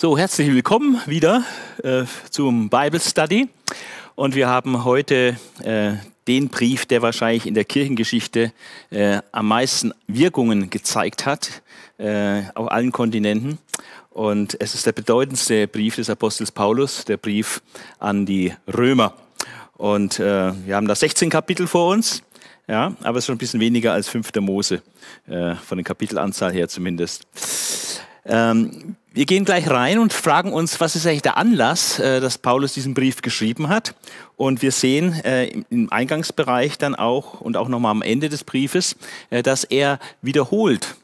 So, herzlich willkommen wieder äh, zum Bible Study. Und wir haben heute äh, den Brief, der wahrscheinlich in der Kirchengeschichte äh, am meisten Wirkungen gezeigt hat, äh, auf allen Kontinenten. Und es ist der bedeutendste Brief des Apostels Paulus, der Brief an die Römer. Und äh, wir haben da 16 Kapitel vor uns. Ja, aber es ist schon ein bisschen weniger als 5. Mose, äh, von der Kapitelanzahl her zumindest. Ähm, wir gehen gleich rein und fragen uns, was ist eigentlich der Anlass, äh, dass Paulus diesen Brief geschrieben hat. Und wir sehen äh, im Eingangsbereich dann auch und auch nochmal am Ende des Briefes, äh, dass er wiederholt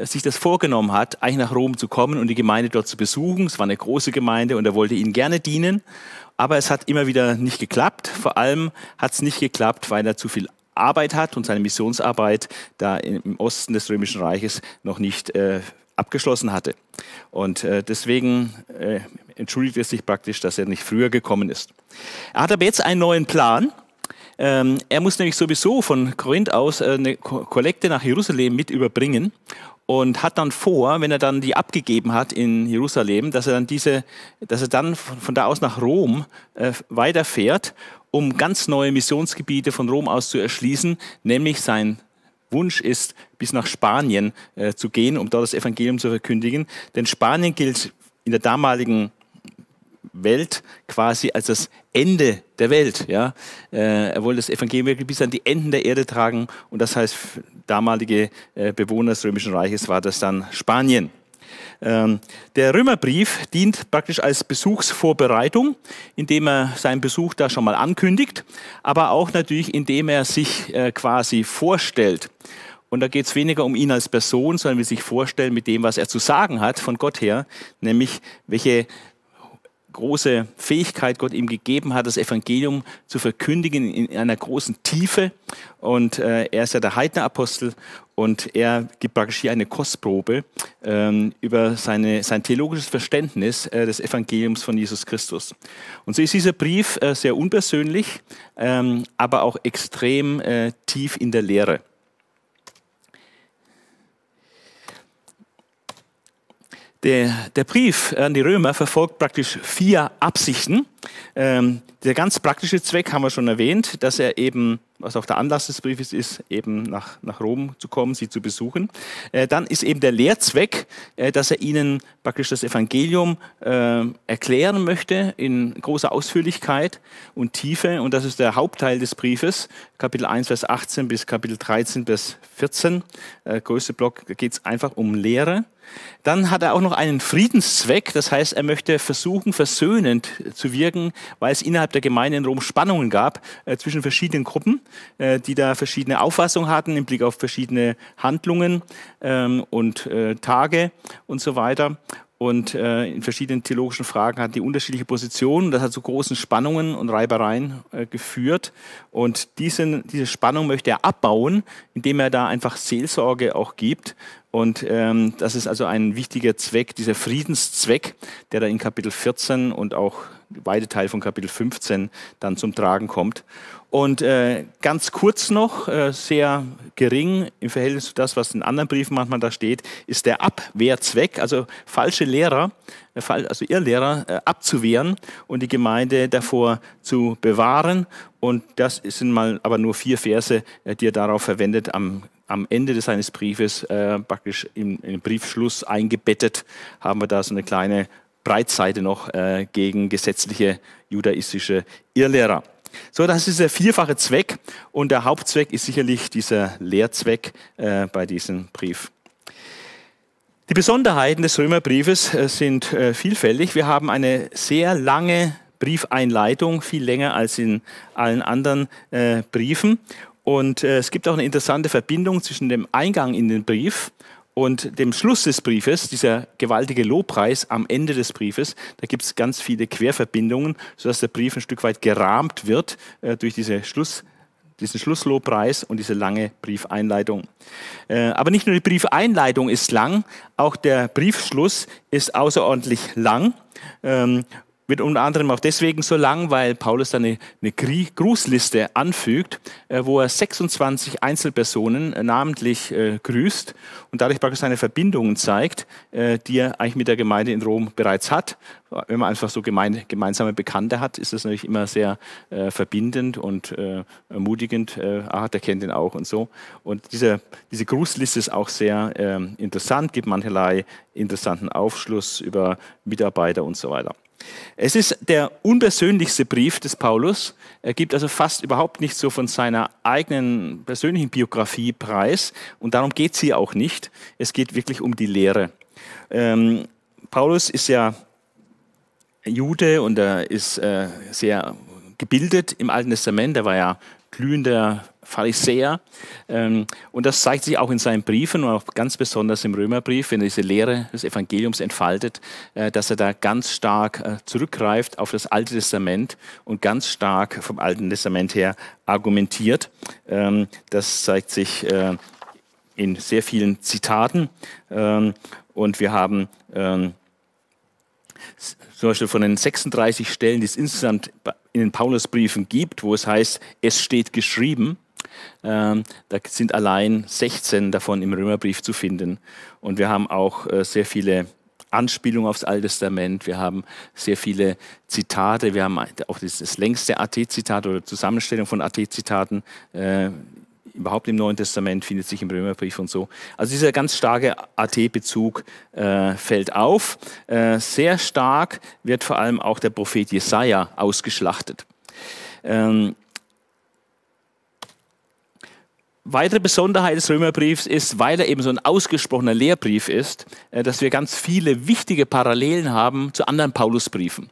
sich das vorgenommen hat, eigentlich nach Rom zu kommen und die Gemeinde dort zu besuchen. Es war eine große Gemeinde und er wollte ihnen gerne dienen. Aber es hat immer wieder nicht geklappt. Vor allem hat es nicht geklappt, weil er zu viel Arbeit hat und seine Missionsarbeit da im Osten des Römischen Reiches noch nicht äh, abgeschlossen hatte. Und äh, deswegen äh, entschuldigt er sich praktisch, dass er nicht früher gekommen ist. Er hat aber jetzt einen neuen Plan. Ähm, er muss nämlich sowieso von Korinth aus äh, eine Kollekte nach Jerusalem mit überbringen und hat dann vor, wenn er dann die abgegeben hat in Jerusalem, dass er dann diese, dass er dann von da aus nach Rom äh, weiterfährt, um ganz neue Missionsgebiete von Rom aus zu erschließen, nämlich sein Wunsch ist, bis nach Spanien äh, zu gehen, um dort das Evangelium zu verkündigen. Denn Spanien gilt in der damaligen Welt quasi als das Ende der Welt. Ja? Äh, er wollte das Evangelium wirklich bis an die Enden der Erde tragen und das heißt, damalige äh, Bewohner des Römischen Reiches war das dann Spanien. Ähm, der Römerbrief dient praktisch als Besuchsvorbereitung, indem er seinen Besuch da schon mal ankündigt, aber auch natürlich, indem er sich äh, quasi vorstellt. Und da geht es weniger um ihn als Person, sondern wie sich vorstellen mit dem, was er zu sagen hat von Gott her, nämlich welche große Fähigkeit Gott ihm gegeben hat, das Evangelium zu verkündigen in einer großen Tiefe. Und äh, er ist ja der Heidnerapostel und er gibt praktisch hier eine Kostprobe ähm, über seine, sein theologisches Verständnis äh, des Evangeliums von Jesus Christus. Und so ist dieser Brief äh, sehr unpersönlich, ähm, aber auch extrem äh, tief in der Lehre. Der, der, Brief an die Römer verfolgt praktisch vier Absichten. Ähm, der ganz praktische Zweck haben wir schon erwähnt, dass er eben, was auch der Anlass des Briefes ist, eben nach, nach Rom zu kommen, sie zu besuchen. Äh, dann ist eben der Lehrzweck, äh, dass er ihnen praktisch das Evangelium äh, erklären möchte in großer Ausführlichkeit und Tiefe. Und das ist der Hauptteil des Briefes, Kapitel 1, Vers 18 bis Kapitel 13, Vers 14. Äh, größte Block, geht es einfach um Lehre. Dann hat er auch noch einen Friedenszweck, das heißt, er möchte versuchen, versöhnend zu wirken, weil es innerhalb der Gemeinde in Rom Spannungen gab äh, zwischen verschiedenen Gruppen, die da verschiedene Auffassungen hatten im Blick auf verschiedene Handlungen ähm, und äh, Tage und so weiter und äh, in verschiedenen theologischen Fragen hatten die unterschiedliche Positionen. Das hat zu großen Spannungen und Reibereien äh, geführt. Und diesen, diese Spannung möchte er abbauen, indem er da einfach Seelsorge auch gibt. Und ähm, das ist also ein wichtiger Zweck, dieser Friedenszweck, der da in Kapitel 14 und auch weite Teil von Kapitel 15 dann zum Tragen kommt. Und äh, ganz kurz noch, äh, sehr gering im Verhältnis zu das, was in anderen Briefen manchmal da steht, ist der Abwehrzweck, also falsche Lehrer, äh, also Irrlehrer äh, abzuwehren und die Gemeinde davor zu bewahren. Und das sind mal aber nur vier Verse, äh, die er darauf verwendet am am Ende seines Briefes, äh, praktisch im, im, Briefschluss eingebettet, haben wir da so eine kleine Breitseite noch äh, gegen gesetzliche judaistische Irrlehrer. So, das ist der vierfache Zweck und der Hauptzweck ist sicherlich dieser Lehrzweck äh, bei diesem Brief. Die Besonderheiten des Römerbriefes äh, sind äh, vielfältig. Wir haben eine sehr lange Briefeinleitung, viel länger als in allen anderen äh, Briefen. Und äh, es gibt auch eine interessante Verbindung zwischen dem Eingang in den Brief und dem Schluss des Briefes, dieser gewaltige Lobpreis am Ende des Briefes, da gibt es ganz viele Querverbindungen, sodass der Brief ein Stück weit gerahmt wird äh, durch diese Schluss, diesen Schlusslobpreis und diese lange Briefeinleitung. Äh, aber nicht nur die Briefeinleitung ist lang, auch der Briefschluss ist außerordentlich lang. Ähm, wird unter anderem auch deswegen so lang, weil Paulus dann eine, eine Grußliste anfügt, äh, wo er 26 Einzelpersonen äh, namentlich äh, grüßt und dadurch praktisch seine Verbindungen zeigt, äh, die er eigentlich mit der Gemeinde in Rom bereits hat. Wenn man einfach so gemein, gemeinsame Bekannte hat, ist das natürlich immer sehr äh, verbindend und äh, ermutigend. ah, der kennt ihn auch und so. Und diese, diese Grußliste ist auch sehr ähm, interessant, gibt mancherlei interessanten Aufschluss über Mitarbeiter und so weiter. Es ist der unpersönlichste Brief des Paulus. Er gibt also fast überhaupt nicht so von seiner eigenen persönlichen Biografie preis. Und darum geht es hier auch nicht. Es geht wirklich um die Lehre. Ähm, Paulus ist ja Jude und er ist äh, sehr gebildet im Alten Testament. Er war ja glühender Pharisäer. Ähm, und das zeigt sich auch in seinen Briefen und auch ganz besonders im Römerbrief, wenn er diese Lehre des Evangeliums entfaltet, äh, dass er da ganz stark äh, zurückgreift auf das Alte Testament und ganz stark vom Alten Testament her argumentiert. Ähm, das zeigt sich äh, in sehr vielen Zitaten. Ähm, und wir haben zum Beispiel von den 36 Stellen, die es insgesamt in den Paulusbriefen gibt, wo es heißt, es steht geschrieben, ähm, da sind allein 16 davon im Römerbrief zu finden. Und wir haben auch äh, sehr viele Anspielungen aufs Alte Testament. Wir haben sehr viele Zitate. Wir haben auch das, längste AT-Zitat oder Zusammenstellung von AT-Zitaten äh, überhaupt im Neuen Testament findet sich im Römerbrief und so. Also dieser ganz starke AT-Bezug äh, fällt auf. Äh, sehr stark wird vor allem auch der Prophet Jesaja ausgeschlachtet. Ähm, Weitere Besonderheit des Römerbriefs ist, weil er eben so ein ausgesprochener Lehrbrief ist, äh, dass wir ganz viele wichtige Parallelen haben zu anderen Paulusbriefen.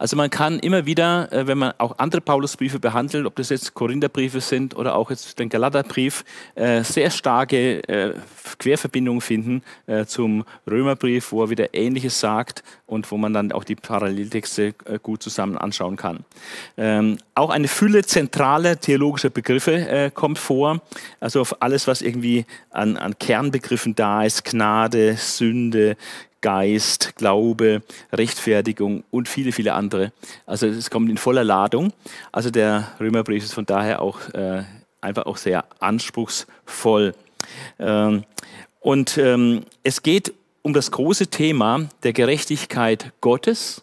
Also man kann immer wieder, äh, wenn man auch andere Paulusbriefe behandelt, ob das jetzt Korintherbriefe sind oder auch jetzt den Galaterbrief, äh, sehr starke äh, Querverbindungen finden zum Römerbrief, wo er wieder Ähnliches sagt und wo man dann auch die Paralleltexte gut zusammen anschauen kann. Ähm, auch eine Fülle zentraler theologischer Begriffe kommt vor, also auf alles, was irgendwie an, an Kernbegriffen da ist, Gnade, Sünde, Geist, Glaube, Rechtfertigung und viele, viele andere. Also es kommt in voller Ladung. Also der Römerbrief ist von daher auch äh, einfach auch sehr anspruchsvoll. Ähm, und ähm, es geht um das große Thema der Gerechtigkeit Gottes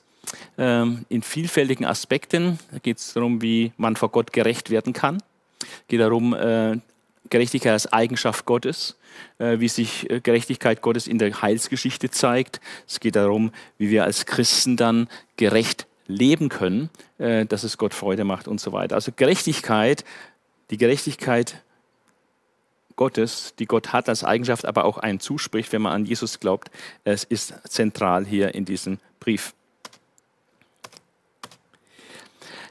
ähm, in vielfältigen Aspekten. Da geht es darum, wie man vor Gott gerecht werden kann. Es geht darum, äh, Gerechtigkeit als Eigenschaft Gottes, äh, wie sich äh, Gerechtigkeit Gottes in der Heilsgeschichte zeigt. Es geht darum, wie wir als Christen dann gerecht leben können, äh, dass es Gott Freude macht und so weiter. Also Gerechtigkeit, die Gerechtigkeit Gottes, die Gott hat als Eigenschaft, aber auch einen zuspricht, wenn man an Jesus glaubt, es ist zentral hier in diesem Brief.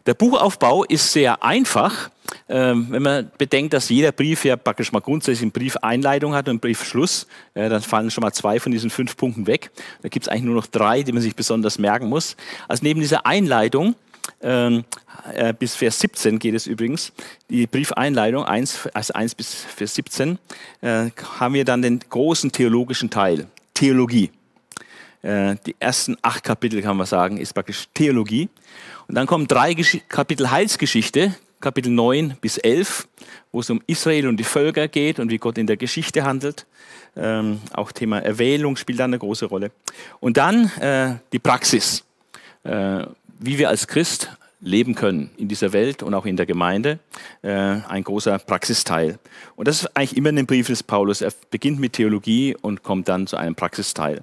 Der Buchaufbau ist sehr einfach. Ähm, wenn man bedenkt, dass jeder Brief ja praktisch mal grundsätzlich eine Briefeinleitung hat und einen Briefschluss, äh, dann fallen schon mal zwei von diesen fünf Punkten weg. Da gibt es eigentlich nur noch drei, die man sich besonders merken muss. Also neben dieser Einleitung ähm, äh, bis Vers 17 geht es übrigens, die Briefeinleitung 1, also 1 bis Vers 17, äh, haben wir dann den großen theologischen Teil, Theologie. Äh, die ersten acht Kapitel, kann man sagen, ist praktisch Theologie. Und dann kommen drei Gesch Kapitel Heilsgeschichte, Kapitel 9 bis 11, wo es um Israel und die Völker geht und wie Gott in der Geschichte handelt. Ähm, auch Thema Erwählung spielt da eine große Rolle. Und dann äh, die Praxis, äh, wie wir als Christ leben können in dieser Welt und auch in der Gemeinde. Äh, ein großer Praxisteil. Und das ist eigentlich immer in dem Brief des Paulus. Er beginnt mit Theologie und kommt dann zu einem Praxisteil.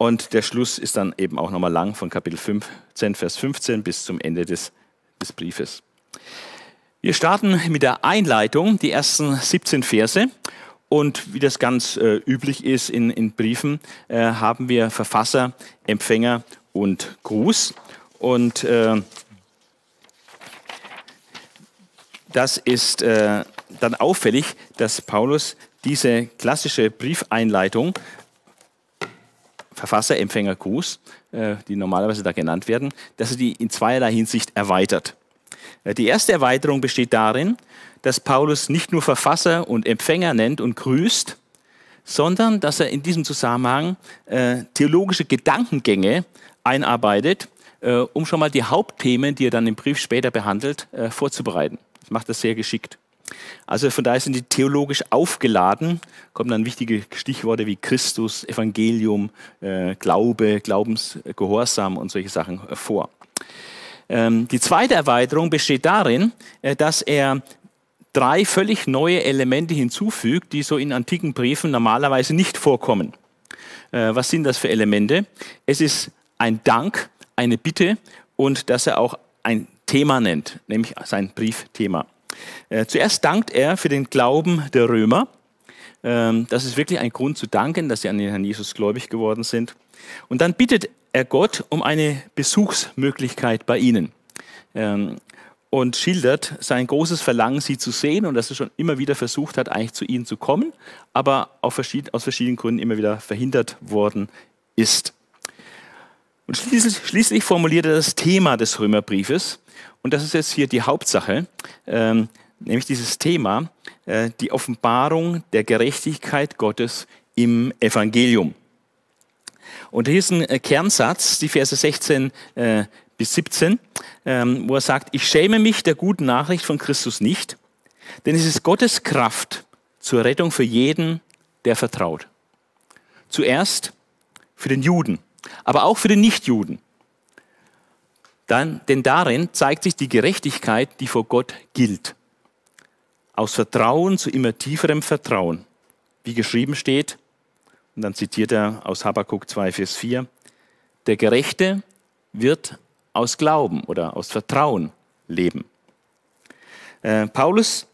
Und der Schluss ist dann eben auch nochmal lang von Kapitel 15, Vers 15 bis zum Ende des, des Briefes. Wir starten mit der Einleitung, die ersten 17 Verse. Und wie das ganz äh, üblich ist in, in Briefen, äh, haben wir Verfasser, Empfänger und Gruß. Und äh, das ist äh, dann auffällig, dass Paulus diese klassische Briefeinleitung Verfasser, Empfänger, Gruß, äh, die normalerweise da genannt werden, dass er die in zweierlei Hinsicht erweitert. Äh, die erste Erweiterung besteht darin, dass Paulus nicht nur Verfasser und Empfänger nennt und grüßt, sondern dass er in diesem Zusammenhang äh, theologische Gedankengänge einarbeitet, äh, um schon mal die Hauptthemen, die er dann im Brief später behandelt, äh, vorzubereiten. Das macht das sehr geschickt. Also von daher sind die theologisch aufgeladen, kommen dann wichtige Stichworte wie Christus, Evangelium, äh, Glaube, Glaubensgehorsam und solche Sachen vor. Ähm, die zweite Erweiterung besteht darin, äh, dass er drei völlig neue Elemente hinzufügt, die so in antiken Briefen normalerweise nicht vorkommen. Äh, was sind das für Elemente? Es ist ein Dank, eine Bitte und dass er auch ein Thema nennt, nämlich sein Briefthema. Äh, zuerst dankt er für den Glauben der Römer. Ähm, das ist wirklich ein Grund zu danken, dass sie an den Herrn Jesus gläubig geworden sind. Und dann bittet er Gott um eine Besuchsmöglichkeit bei ihnen ähm, und schildert sein großes Verlangen, sie zu sehen und dass er schon immer wieder versucht hat, eigentlich zu ihnen zu kommen, aber aus verschiedenen Gründen immer wieder verhindert worden ist. Und schließlich formuliert er das Thema des Römerbriefes und das ist jetzt hier die Hauptsache, ähm, nämlich dieses Thema, äh, die Offenbarung der Gerechtigkeit Gottes im Evangelium. Und hier ist ein äh, Kernsatz, die Verse 16 äh, bis 17, ähm, wo er sagt, ich schäme mich der guten Nachricht von Christus nicht, denn es ist Gottes Kraft zur Rettung für jeden, der vertraut. Zuerst für den Juden, aber auch für den Nichtjuden. Dann, denn darin zeigt sich die Gerechtigkeit, die vor Gott gilt. Aus Vertrauen zu immer tieferem Vertrauen. Wie geschrieben steht, und dann zitiert er aus Habakkuk 2, Vers 4, der Gerechte wird aus Glauben oder aus Vertrauen leben. Äh, Paulus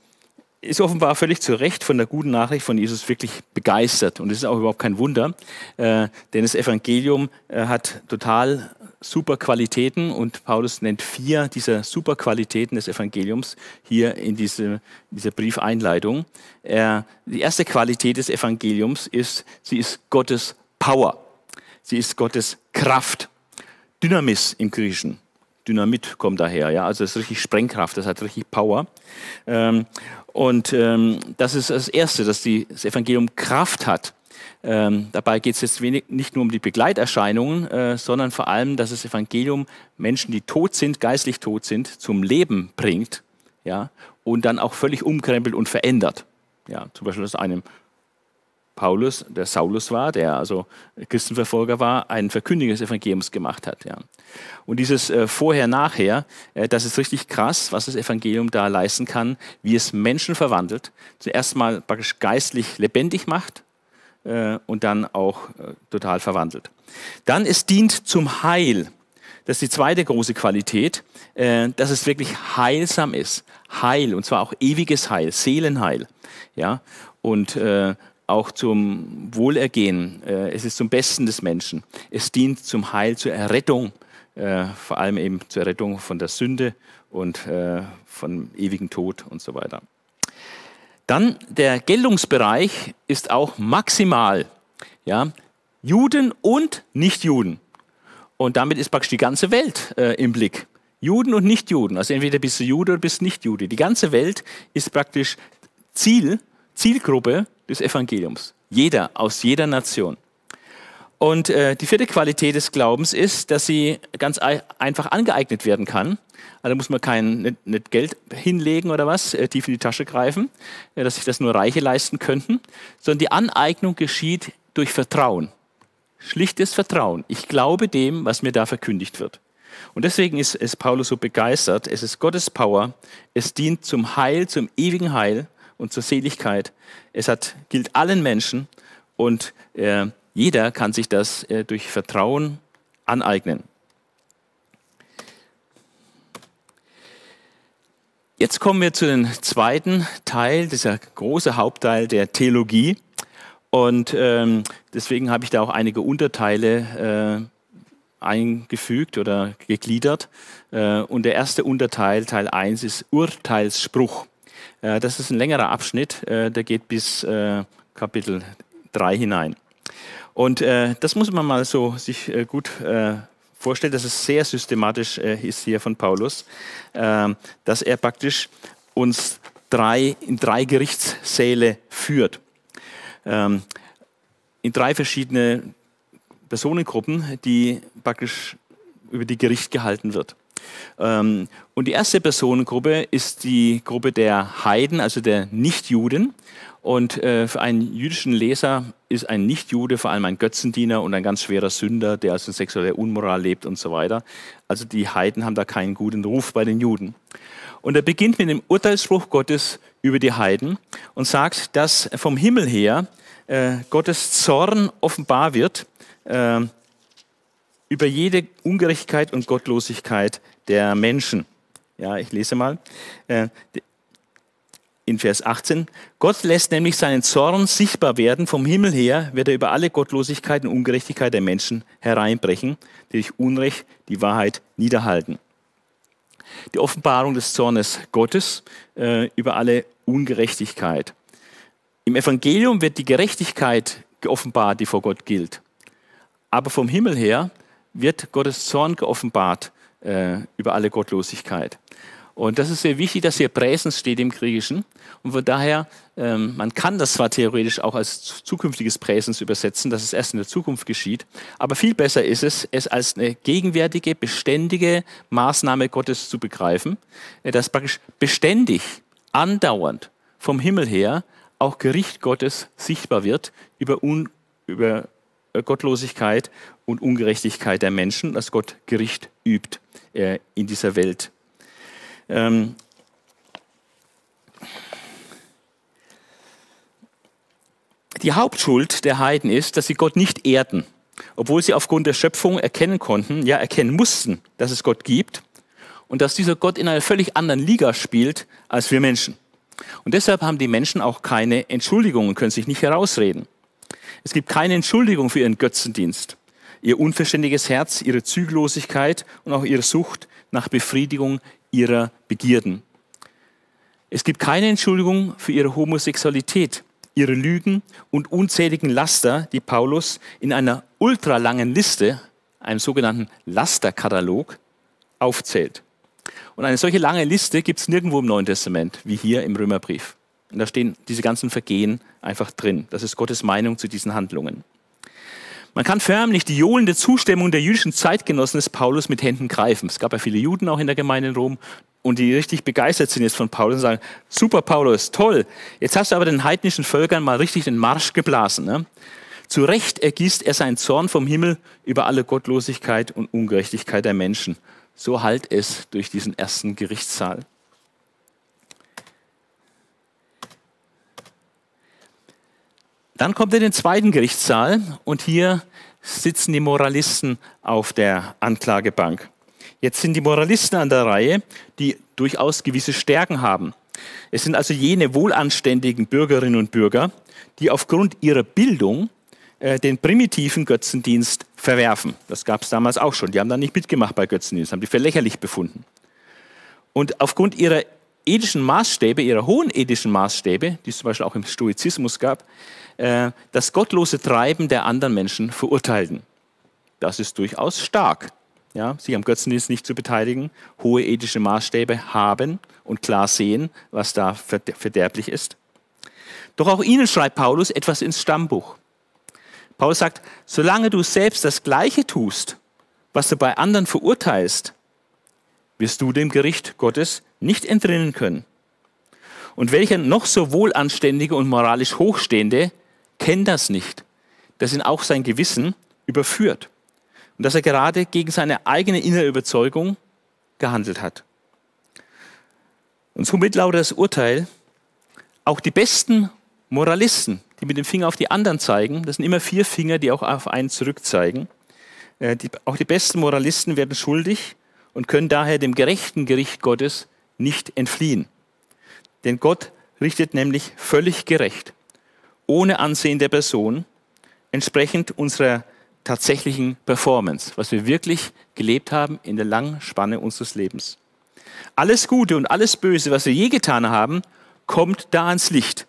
ist offenbar völlig zu Recht von der guten Nachricht von Jesus wirklich begeistert. Und das ist auch überhaupt kein Wunder, äh, denn das Evangelium äh, hat total super Qualitäten und Paulus nennt vier dieser super Qualitäten des Evangeliums hier in diese, dieser Briefeinleitung. Er, die erste Qualität des Evangeliums ist, sie ist Gottes Power. Sie ist Gottes Kraft. Dynamis im Griechischen. Dynamit kommt daher, ja, also das ist richtig Sprengkraft, das hat richtig Power. Ähm, und ähm, das ist das Erste, dass die, das Evangelium Kraft hat. Ähm, dabei geht es jetzt wenig, nicht nur um die Begleiterscheinungen, äh, sondern vor allem, dass das Evangelium Menschen, die tot sind, geistlich tot sind, zum Leben bringt ja, und dann auch völlig umkrempelt und verändert. Ja, zum Beispiel, dass einem Paulus, der Saulus war, der also Christenverfolger war, ein Verkündiger des Evangeliums gemacht hat. Ja. Und dieses äh, Vorher-Nachher, äh, das ist richtig krass, was das Evangelium da leisten kann, wie es Menschen verwandelt, zuerst mal praktisch geistlich lebendig macht äh, und dann auch äh, total verwandelt. Dann es dient zum Heil. Das ist die zweite große Qualität, äh, dass es wirklich heilsam ist. Heil, und zwar auch ewiges Heil, Seelenheil. Ja? Und äh, auch zum Wohlergehen. Äh, es ist zum Besten des Menschen. Es dient zum Heil, zur Errettung, äh, vor allem eben zur Errettung von der Sünde und äh, von ewigen Tod und so weiter. Dann der Geltungsbereich ist auch maximal. Ja? Juden und Nichtjuden. Und damit ist praktisch die ganze Welt äh, im Blick. Juden und Nichtjuden. Also entweder bist du Jude oder bist nicht Jude. Die ganze Welt ist praktisch Ziel, Zielgruppe des Evangeliums. Jeder aus jeder Nation. Und äh, die vierte Qualität des Glaubens ist, dass sie ganz einfach angeeignet werden kann. Also muss man kein nicht, nicht Geld hinlegen oder was, äh, tief in die Tasche greifen, äh, dass sich das nur Reiche leisten könnten, sondern die Aneignung geschieht durch Vertrauen. Schlichtes Vertrauen. Ich glaube dem, was mir da verkündigt wird. Und deswegen ist, ist Paulus so begeistert. Es ist Gottes Power. Es dient zum Heil, zum ewigen Heil und zur Seligkeit. Es hat, gilt allen Menschen und äh, jeder kann sich das äh, durch Vertrauen aneignen. Jetzt kommen wir zu dem zweiten Teil, dieser große Hauptteil der Theologie. Und ähm, deswegen habe ich da auch einige Unterteile äh, eingefügt oder gegliedert. Äh, und der erste Unterteil, Teil 1, ist Urteilsspruch. Äh, das ist ein längerer Abschnitt, äh, der geht bis äh, Kapitel 3 hinein. Und das muss man mal so sich gut vorstellen, dass es sehr systematisch ist hier von Paulus, ähm, dass er praktisch uns drei, in drei Gerichtssäle führt. Ähm, in drei verschiedene Personengruppen, die praktisch über die Gericht gehalten wird. Ähm, und die erste Personengruppe ist die Gruppe der Heiden, also der Nichtjuden. Und äh, für einen jüdischen Leser ist ein Nichtjude vor allem ein Götzendiener und ein ganz schwerer Sünder, der also in sexueller Unmoral lebt und so weiter. Also die Heiden haben da keinen guten Ruf bei den Juden. Und er beginnt mit dem Urteilsspruch Gottes über die Heiden und sagt, dass vom Himmel her äh, Gottes Zorn offenbar wird äh, über jede Ungerechtigkeit und Gottlosigkeit der Menschen. Ja, ich lese mal. Äh, in Vers 18. Gott lässt nämlich seinen Zorn sichtbar werden. Vom Himmel her wird er über alle Gottlosigkeit und Ungerechtigkeit der Menschen hereinbrechen, die durch Unrecht die Wahrheit niederhalten. Die Offenbarung des Zornes Gottes äh, über alle Ungerechtigkeit. Im Evangelium wird die Gerechtigkeit geoffenbart, die vor Gott gilt. Aber vom Himmel her wird Gottes Zorn geoffenbart äh, über alle Gottlosigkeit. Und das ist sehr wichtig, dass hier Präsens steht im Griechischen. Und von daher, ähm, man kann das zwar theoretisch auch als zukünftiges Präsens übersetzen, dass es erst in der Zukunft geschieht, aber viel besser ist es, es als eine gegenwärtige, beständige Maßnahme Gottes zu begreifen, äh, dass praktisch beständig, andauernd vom Himmel her auch Gericht Gottes sichtbar wird über, Un, über äh, Gottlosigkeit und Ungerechtigkeit der Menschen, dass Gott Gericht übt äh, in dieser Welt. Ähm, die Hauptschuld der Heiden ist, dass sie Gott nicht ehrten, obwohl sie aufgrund der Schöpfung erkennen konnten, ja erkennen mussten, dass es Gott gibt und dass dieser Gott in einer völlig anderen Liga spielt als wir Menschen. Und deshalb haben die Menschen auch keine Entschuldigung und können sich nicht herausreden. Es gibt keine Entschuldigung für ihren Götzendienst, ihr unverständiges Herz, ihre Zügellosigkeit und auch ihre Sucht nach Befriedigung ihrer Begierden. Es gibt keine Entschuldigung für ihre Homosexualität, ihre Lügen und unzähligen Laster, die Paulus in einer ultralangen Liste, einem sogenannten Lasterkatalog, aufzählt. Und eine solche lange Liste gibt es nirgendwo im Neuen Testament, wie hier im Römerbrief. Und da stehen diese ganzen Vergehen einfach drin. Das ist Gottes Meinung zu diesen Handlungen. Man kann förmlich die johlende Zustimmung der jüdischen Zeitgenossen des Paulus mit Händen greifen. Es gab ja viele Juden auch in der Gemeinde in Rom und die richtig begeistert sind jetzt von Paulus und sagen, super Paulus, toll, jetzt hast du aber den heidnischen Völkern mal richtig den Marsch geblasen. Ne? Zu Recht ergießt er seinen Zorn vom Himmel über alle Gottlosigkeit und Ungerechtigkeit der Menschen. So halt es durch diesen ersten Gerichtssaal. Dann kommt er in den zweiten Gerichtssaal und hier sitzen die Moralisten auf der Anklagebank. Jetzt sind die Moralisten an der Reihe, die durchaus gewisse Stärken haben. Es sind also jene wohlanständigen Bürgerinnen und Bürger, die aufgrund ihrer Bildung äh, den primitiven Götzendienst verwerfen. Das gab es damals auch schon. Die haben dann nicht mitgemacht bei Götzendienst, haben die für lächerlich befunden. Und aufgrund ihrer ethischen Maßstäbe, ihrer hohen ethischen Maßstäbe, die es zum Beispiel auch im Stoizismus gab, äh, das gottlose Treiben der anderen Menschen verurteilten. Das ist durchaus stark. Ja, sich am Götzendienst nicht zu beteiligen, hohe ethische Maßstäbe haben und klar sehen, was da verderblich ist. Doch auch ihnen schreibt Paulus etwas ins Stammbuch. Paulus sagt, solange du selbst das Gleiche tust, was du bei anderen verurteilst, wirst du dem Gericht Gottes nicht entrinnen können. Und welcher noch so wohlanständige und moralisch Hochstehende kennt das nicht, dass ihn auch sein Gewissen überführt und dass er gerade gegen seine eigene innere Überzeugung gehandelt hat. Und somit lautet das Urteil, auch die besten Moralisten, die mit dem Finger auf die anderen zeigen, das sind immer vier Finger, die auch auf einen zurückzeigen, äh, die, auch die besten Moralisten werden schuldig und können daher dem gerechten Gericht Gottes nicht entfliehen. Denn Gott richtet nämlich völlig gerecht ohne Ansehen der Person, entsprechend unserer tatsächlichen Performance, was wir wirklich gelebt haben in der langen Spanne unseres Lebens. Alles Gute und alles Böse, was wir je getan haben, kommt da ans Licht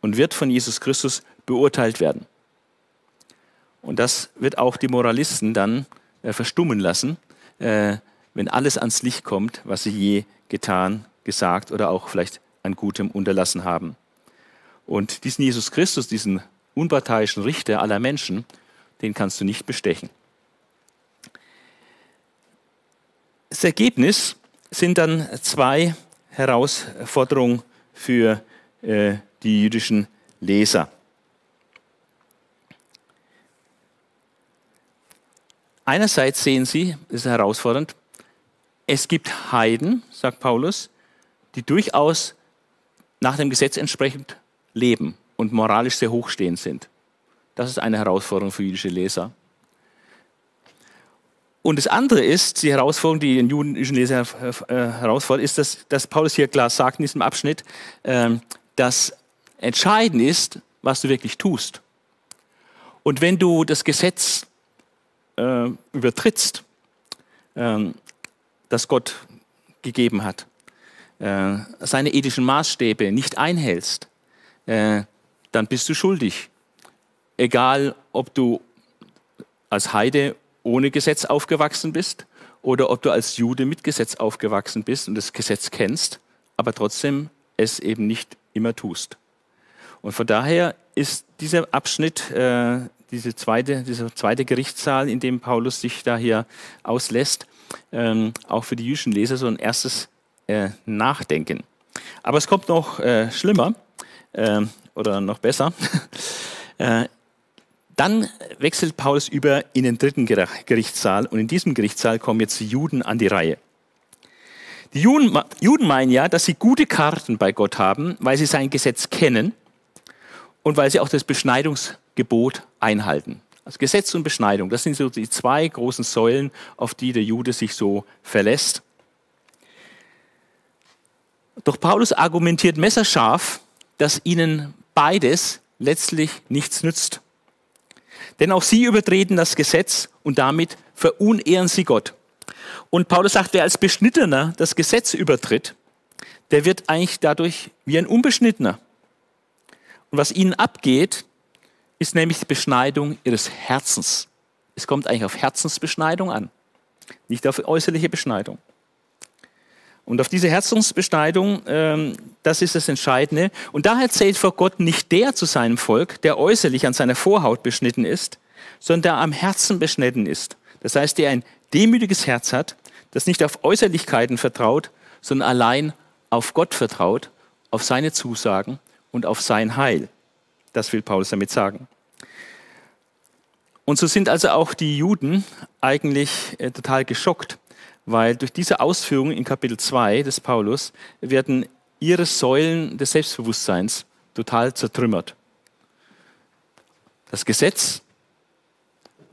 und wird von Jesus Christus beurteilt werden. Und das wird auch die Moralisten dann äh, verstummen lassen, äh, wenn alles ans Licht kommt, was sie je getan, gesagt oder auch vielleicht an Gutem unterlassen haben. Und diesen Jesus Christus, diesen unparteiischen Richter aller Menschen, den kannst du nicht bestechen. das Ergebnis sind dann zwei Herausforderungen für äh, die jüdischen Leser. Einerseits sehen sie, das ist herausfordernd, es gibt Heiden, sagt Paulus, die durchaus nach dem Gesetz entsprechend leben und moralisch sehr hochstehend sind. Das ist eine Herausforderung für jüdische Leser. Und das andere ist, die Herausforderung, die den jüdischen Leser herausfordert, ist, dass, dass, Paulus hier klar sagt in diesem Abschnitt, ähm, dass entscheidend ist, was du wirklich tust. Und wenn du das Gesetz äh, übertrittst, äh, das Gott gegeben hat, äh, seine ethischen Maßstäbe nicht einhältst, äh, dann bist du schuldig. Egal, ob du als Heide ohne Gesetz aufgewachsen bist oder ob du als Jude mit Gesetz aufgewachsen bist und das Gesetz kennst, aber trotzdem es eben nicht immer tust. Und von daher ist dieser Abschnitt, äh, diese zweite, dieser zweite Gerichtssaal, in dem Paulus sich da hier auslässt, ähm, auch für die jüdischen Leser so ein erstes äh, Nachdenken. Aber es kommt noch äh, schlimmer äh, oder noch besser. Äh, dann wechselt Paulus über in den dritten Gerichtssaal und in diesem Gerichtssaal kommen jetzt die Juden an die Reihe. Die Juden, Juden meinen ja, dass sie gute Karten bei Gott haben, weil sie sein Gesetz kennen und weil sie auch das Beschneidungsgebot einhalten. Also Gesetz und Beschneidung, das sind so die zwei großen Säulen, auf die der Jude sich so verlässt. Doch Paulus argumentiert messerscharf, dass ihnen beides letztlich nichts nützt. Denn auch sie übertreten das Gesetz und damit verunehren sie Gott. Und Paulus sagt, wer als Beschnittener das Gesetz übertritt, der wird eigentlich dadurch wie ein Unbeschnittener. Und was ihnen abgeht, ist nämlich die Beschneidung ihres Herzens. Es kommt eigentlich auf Herzensbeschneidung an, nicht auf äußerliche Beschneidung. Und auf diese Herzensbeschneidung, ähm, das ist das Entscheidende. Und daher zählt vor Gott nicht der zu seinem Volk, der äußerlich an seiner Vorhaut beschnitten ist, sondern der am Herzen beschnitten ist. Das heißt, der ein demütiges Herz hat, das nicht auf Äußerlichkeiten vertraut, sondern allein auf Gott vertraut, auf seine Zusagen und auf sein Heil. Das will Paulus damit sagen. Und so sind also auch die Juden eigentlich äh, total geschockt, weil durch diese Ausführungen in Kapitel 2 des Paulus werden ihre Säulen des Selbstbewusstseins total zertrümmert. Das Gesetz,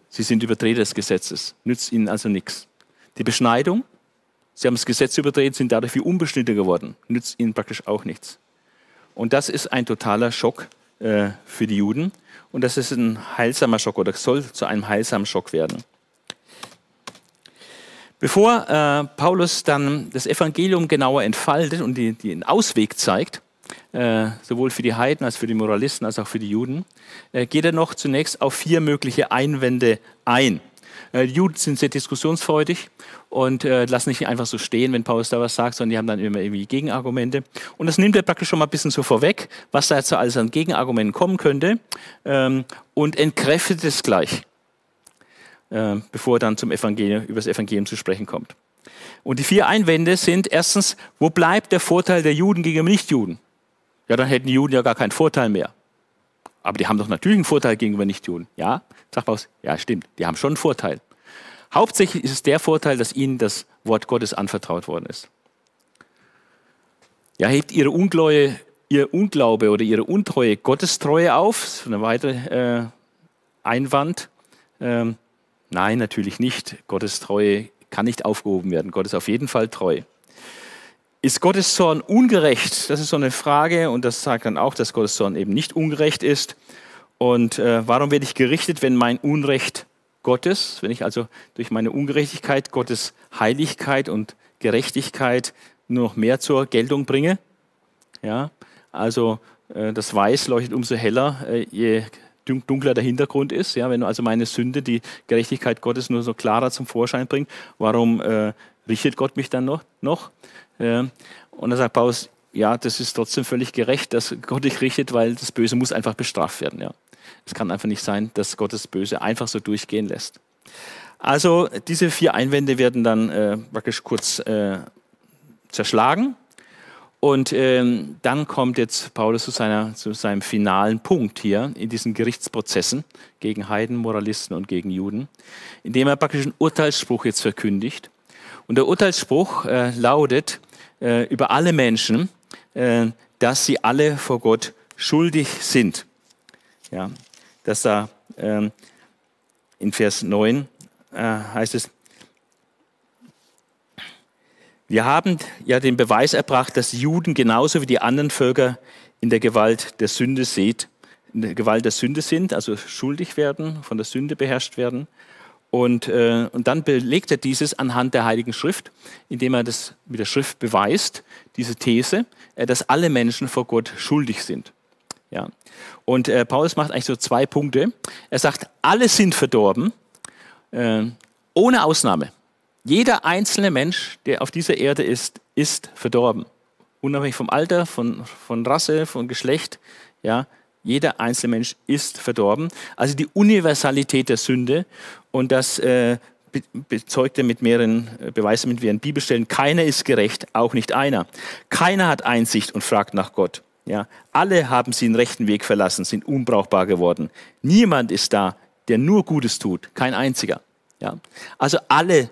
sie sind Übertreter des Gesetzes, nützt ihnen also nichts. Die Beschneidung, sie haben das Gesetz übertreten, sind dadurch wie unbeschnitten geworden, nützt ihnen praktisch auch nichts. Und das ist ein totaler Schock äh, für die Juden. Und das ist ein heilsamer Schock oder soll zu einem heilsamen Schock werden. Bevor äh, Paulus dann das Evangelium genauer entfaltet und die, den Ausweg zeigt, äh, sowohl für die Heiden als für die Moralisten als auch für die Juden, äh, geht er noch zunächst auf vier mögliche Einwände ein. Äh, die Juden sind sehr diskussionsfreudig und äh, lassen nicht einfach so stehen, wenn Paulus da was sagt, sondern die haben dann immer irgendwie Gegenargumente. Und das nimmt er praktisch schon mal ein bisschen so vorweg, was da jetzt so alles an Gegenargumenten kommen könnte ähm, und entkräftet es gleich. Äh, bevor er dann zum Evangelium, über das Evangelium zu sprechen kommt. Und die vier Einwände sind erstens, wo bleibt der Vorteil der Juden gegenüber Nichtjuden? Ja, dann hätten die Juden ja gar keinen Vorteil mehr. Aber die haben doch natürlich einen Vorteil gegenüber Nichtjuden. Ja, sagt Paulus, ja, stimmt, die haben schon einen Vorteil. Hauptsächlich ist es der Vorteil, dass ihnen das Wort Gottes anvertraut worden ist. Ja, hebt ihre Ungläue, ihr Unglaube oder ihre Untreue Gottestreue auf? Das ist eine weitere äh, Einwand. Ähm, Nein, natürlich nicht. Gottes Treue kann nicht aufgehoben werden. Gott ist auf jeden Fall treu. Ist Gottes Zorn ungerecht? Das ist so eine Frage und das sagt dann auch, dass Gottes Zorn eben nicht ungerecht ist. Und äh, warum werde ich gerichtet, wenn mein Unrecht Gottes, wenn ich also durch meine Ungerechtigkeit Gottes Heiligkeit und Gerechtigkeit nur noch mehr zur Geltung bringe? Ja, also äh, das Weiß leuchtet umso heller, äh, je dunkler der Hintergrund ist. Ja, wenn also meine Sünde die Gerechtigkeit Gottes nur so klarer zum Vorschein bringt, warum äh, richtet Gott mich dann noch? noch? Und dann sagt Paulus, ja, das ist trotzdem völlig gerecht, dass Gott dich richtet, weil das Böse muss einfach bestraft werden. Ja. Es kann einfach nicht sein, dass Gott das Böse einfach so durchgehen lässt. Also diese vier Einwände werden dann äh, praktisch kurz äh, zerschlagen. Und ähm, dann kommt jetzt Paulus zu, seiner, zu seinem finalen Punkt hier in diesen Gerichtsprozessen gegen Heiden, Moralisten und gegen Juden, indem er praktisch einen Urteilsspruch jetzt verkündigt. Und der Urteilsspruch äh, lautet äh, über alle Menschen, äh, dass sie alle vor Gott schuldig sind. Ja, dass da ähm, in Vers 9 äh, heißt es, wir haben ja den Beweis erbracht, dass die Juden genauso wie die anderen Völker in der Gewalt der Sünde seht, in der Gewalt der Sünde sind, also schuldig werden, von der Sünde beherrscht werden. Und, äh, und dann belegt er dieses anhand der Heiligen Schrift, indem er das mit der Schrift beweist, diese These, äh, dass alle Menschen vor Gott schuldig sind. Ja. Und äh, Paulus macht eigentlich so zwei Punkte. Er sagt, alle sind verdorben, äh, ohne Ausnahme. Jeder einzelne Mensch, der auf dieser Erde ist, ist verdorben. Unabhängig vom Alter, von, von Rasse, von Geschlecht. Ja, jeder einzelne Mensch ist verdorben. Also die Universalität der Sünde. Und das äh, bezeugt er mit mehreren äh, Beweisen mit mehreren Bibelstellen. Keiner ist gerecht, auch nicht einer. Keiner hat Einsicht und fragt nach Gott. Ja, alle haben sie den rechten Weg verlassen, sind unbrauchbar geworden. Niemand ist da, der nur Gutes tut, kein einziger. Ja, also alle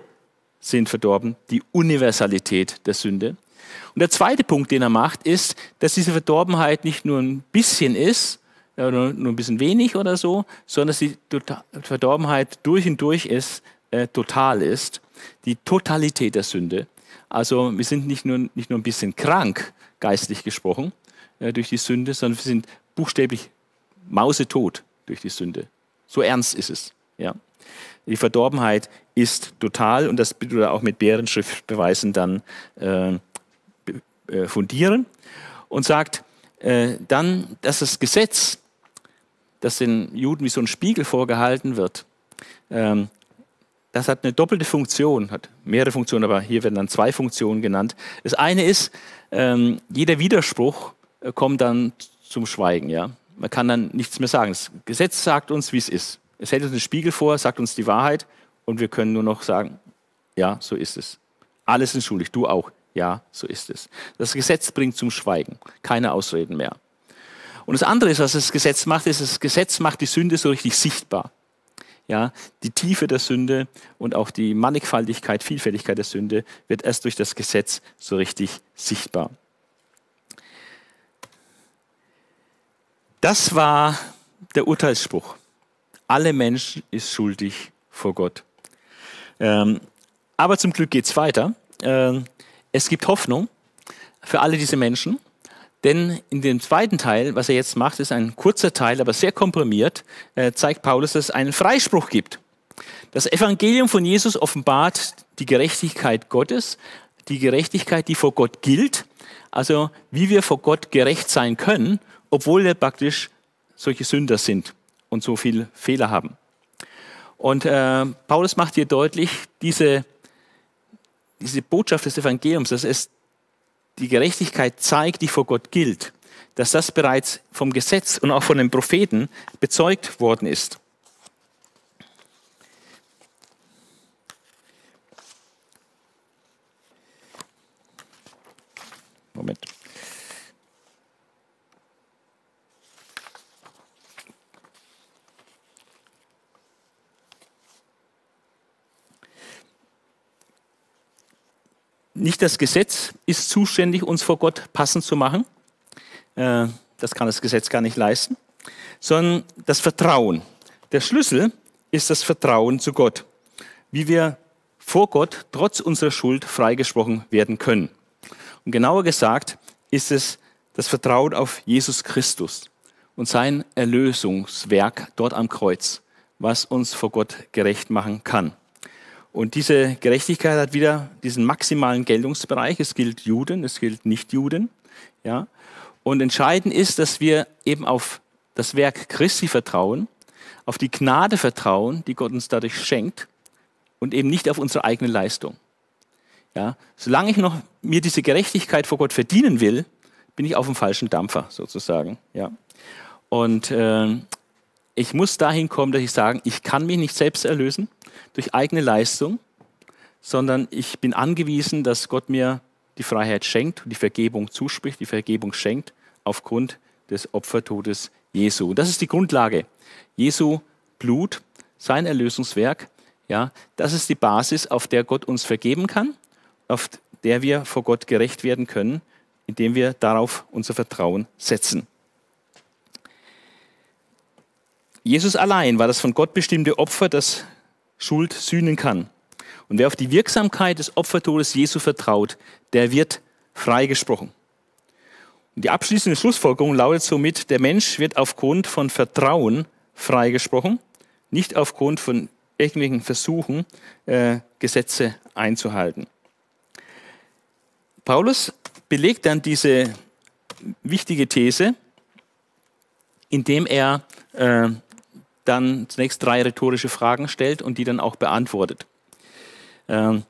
sind verdorben, die Universalität der Sünde. Und der zweite Punkt, den er macht, ist, dass diese Verdorbenheit nicht nur ein bisschen ist, nur, nur ein bisschen wenig oder so, sondern dass die Verdorbenheit durch und durch ist, äh, total ist. Die Totalität der Sünde. Also wir sind nicht nur, nicht nur ein bisschen krank, geistlich gesprochen, äh, durch die Sünde, sondern wir sind buchstäblich mausetot durch die Sünde. So ernst ist es. Ja. Die Verdorbenheit ist total und das bitte auch mit Bärenschriftbeweisen dann äh, äh, fundieren und sagt äh, dann, dass das Gesetz das den Juden wie so ein Spiegel vorgehalten wird. Ähm, das hat eine doppelte Funktion, hat mehrere Funktionen, aber hier werden dann zwei Funktionen genannt. Das eine ist, ähm, jeder Widerspruch äh, kommt dann zum Schweigen. Ja? Man kann dann nichts mehr sagen. Das Gesetz sagt uns, wie es ist. Es hält uns einen Spiegel vor, sagt uns die Wahrheit und wir können nur noch sagen, ja, so ist es. Alles ist schuldig, du auch. Ja, so ist es. Das Gesetz bringt zum Schweigen, keine Ausreden mehr. Und das andere ist, was das Gesetz macht, ist, das Gesetz macht die Sünde so richtig sichtbar. Ja, die Tiefe der Sünde und auch die Mannigfaltigkeit, Vielfältigkeit der Sünde wird erst durch das Gesetz so richtig sichtbar. Das war der Urteilsspruch. Alle Menschen ist schuldig vor Gott. Ähm, aber zum Glück geht es weiter. Ähm, es gibt Hoffnung für alle diese Menschen. Denn in dem zweiten Teil, was er jetzt macht, ist ein kurzer Teil, aber sehr komprimiert, äh, zeigt Paulus, dass es einen Freispruch gibt. Das Evangelium von Jesus offenbart die Gerechtigkeit Gottes, die Gerechtigkeit, die vor Gott gilt, also wie wir vor Gott gerecht sein können, obwohl wir praktisch solche Sünder sind und so viel Fehler haben. Und äh, Paulus macht hier deutlich, diese, diese Botschaft des Evangeliums, dass es die Gerechtigkeit zeigt, die vor Gott gilt, dass das bereits vom Gesetz und auch von den Propheten bezeugt worden ist. Moment. Nicht das Gesetz ist zuständig, uns vor Gott passend zu machen. Äh, das kann das Gesetz gar nicht leisten. Sondern das Vertrauen. Der Schlüssel ist das Vertrauen zu Gott. Wie wir vor Gott trotz unserer Schuld freigesprochen werden können. Und genauer gesagt ist es das Vertrauen auf Jesus Christus und sein Erlösungswerk dort am Kreuz, was uns vor Gott gerecht machen kann. Und diese Gerechtigkeit hat wieder diesen maximalen Geltungsbereich. Es gilt Juden, es gilt Nichtjuden. Ja? Und entscheidend ist, dass wir eben auf das Werk Christi vertrauen, auf die Gnade vertrauen, die Gott uns dadurch schenkt und eben nicht auf unsere eigene Leistung. Ja? Solange ich noch mir diese Gerechtigkeit vor Gott verdienen will, bin ich auf dem falschen Dampfer sozusagen. Ja? Und äh, ich muss dahin kommen, dass ich sage, ich kann mich nicht selbst erlösen durch eigene Leistung, sondern ich bin angewiesen, dass Gott mir die Freiheit schenkt und die Vergebung zuspricht, die Vergebung schenkt aufgrund des Opfertodes Jesu. Und das ist die Grundlage. Jesu Blut, sein Erlösungswerk, ja, das ist die Basis, auf der Gott uns vergeben kann, auf der wir vor Gott gerecht werden können, indem wir darauf unser Vertrauen setzen. Jesus allein war das von Gott bestimmte Opfer, das Schuld sühnen kann. Und wer auf die Wirksamkeit des Opfertodes Jesu vertraut, der wird freigesprochen. Und die abschließende Schlussfolgerung lautet somit, der Mensch wird aufgrund von Vertrauen freigesprochen, nicht aufgrund von irgendwelchen Versuchen, äh, Gesetze einzuhalten. Paulus belegt dann diese wichtige These, indem er äh, dann zunächst drei rhetorische Fragen stellt und die dann auch beantwortet. Ähm,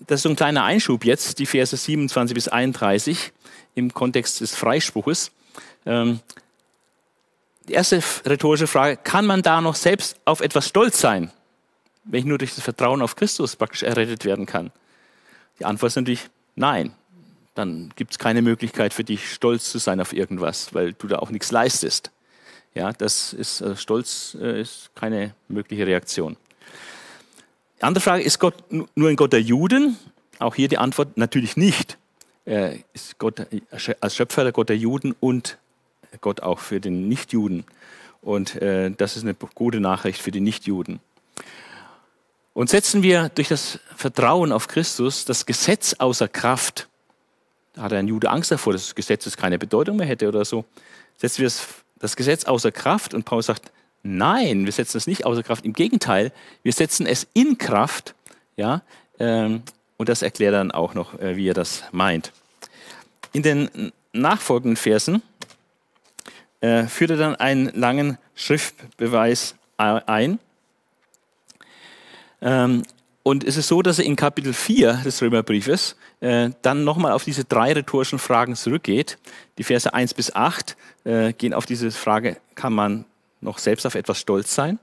das ist so ein kleiner Einschub jetzt, die Verse 27 bis 31 im Kontext des Freispruches. Ähm, die erste rhetorische Frage, kann man da noch selbst auf etwas stolz sein, wenn ich nur durch das Vertrauen auf Christus praktisch errettet werden kann? Die Antwort ist natürlich nein. Dann gibt es keine Möglichkeit für dich, stolz zu sein auf irgendwas, weil du da auch nichts leistest. Ja, das ist äh, Stolz äh, ist keine mögliche Reaktion. Die andere Frage, ist Gott nur ein Gott der Juden? Auch hier die Antwort natürlich nicht. Er ist Gott als Schöpfer der Gott der Juden und Gott auch für den Nichtjuden. Und äh, das ist eine gute Nachricht für die Nichtjuden. Und setzen wir durch das Vertrauen auf Christus das Gesetz außer Kraft, da hat ein Jude Angst davor, dass das Gesetz keine Bedeutung mehr hätte oder so, setzen wir das das Gesetz außer Kraft und Paulus sagt, nein, wir setzen es nicht außer Kraft. Im Gegenteil, wir setzen es in Kraft. Ja, ähm, und das erklärt dann auch noch, äh, wie er das meint. In den nachfolgenden Versen äh, führt er dann einen langen Schriftbeweis ein. Ähm, und es ist so, dass er in Kapitel 4 des Römerbriefes äh, dann nochmal auf diese drei rhetorischen Fragen zurückgeht. Die Verse 1 bis 8 äh, gehen auf diese Frage, kann man noch selbst auf etwas stolz sein,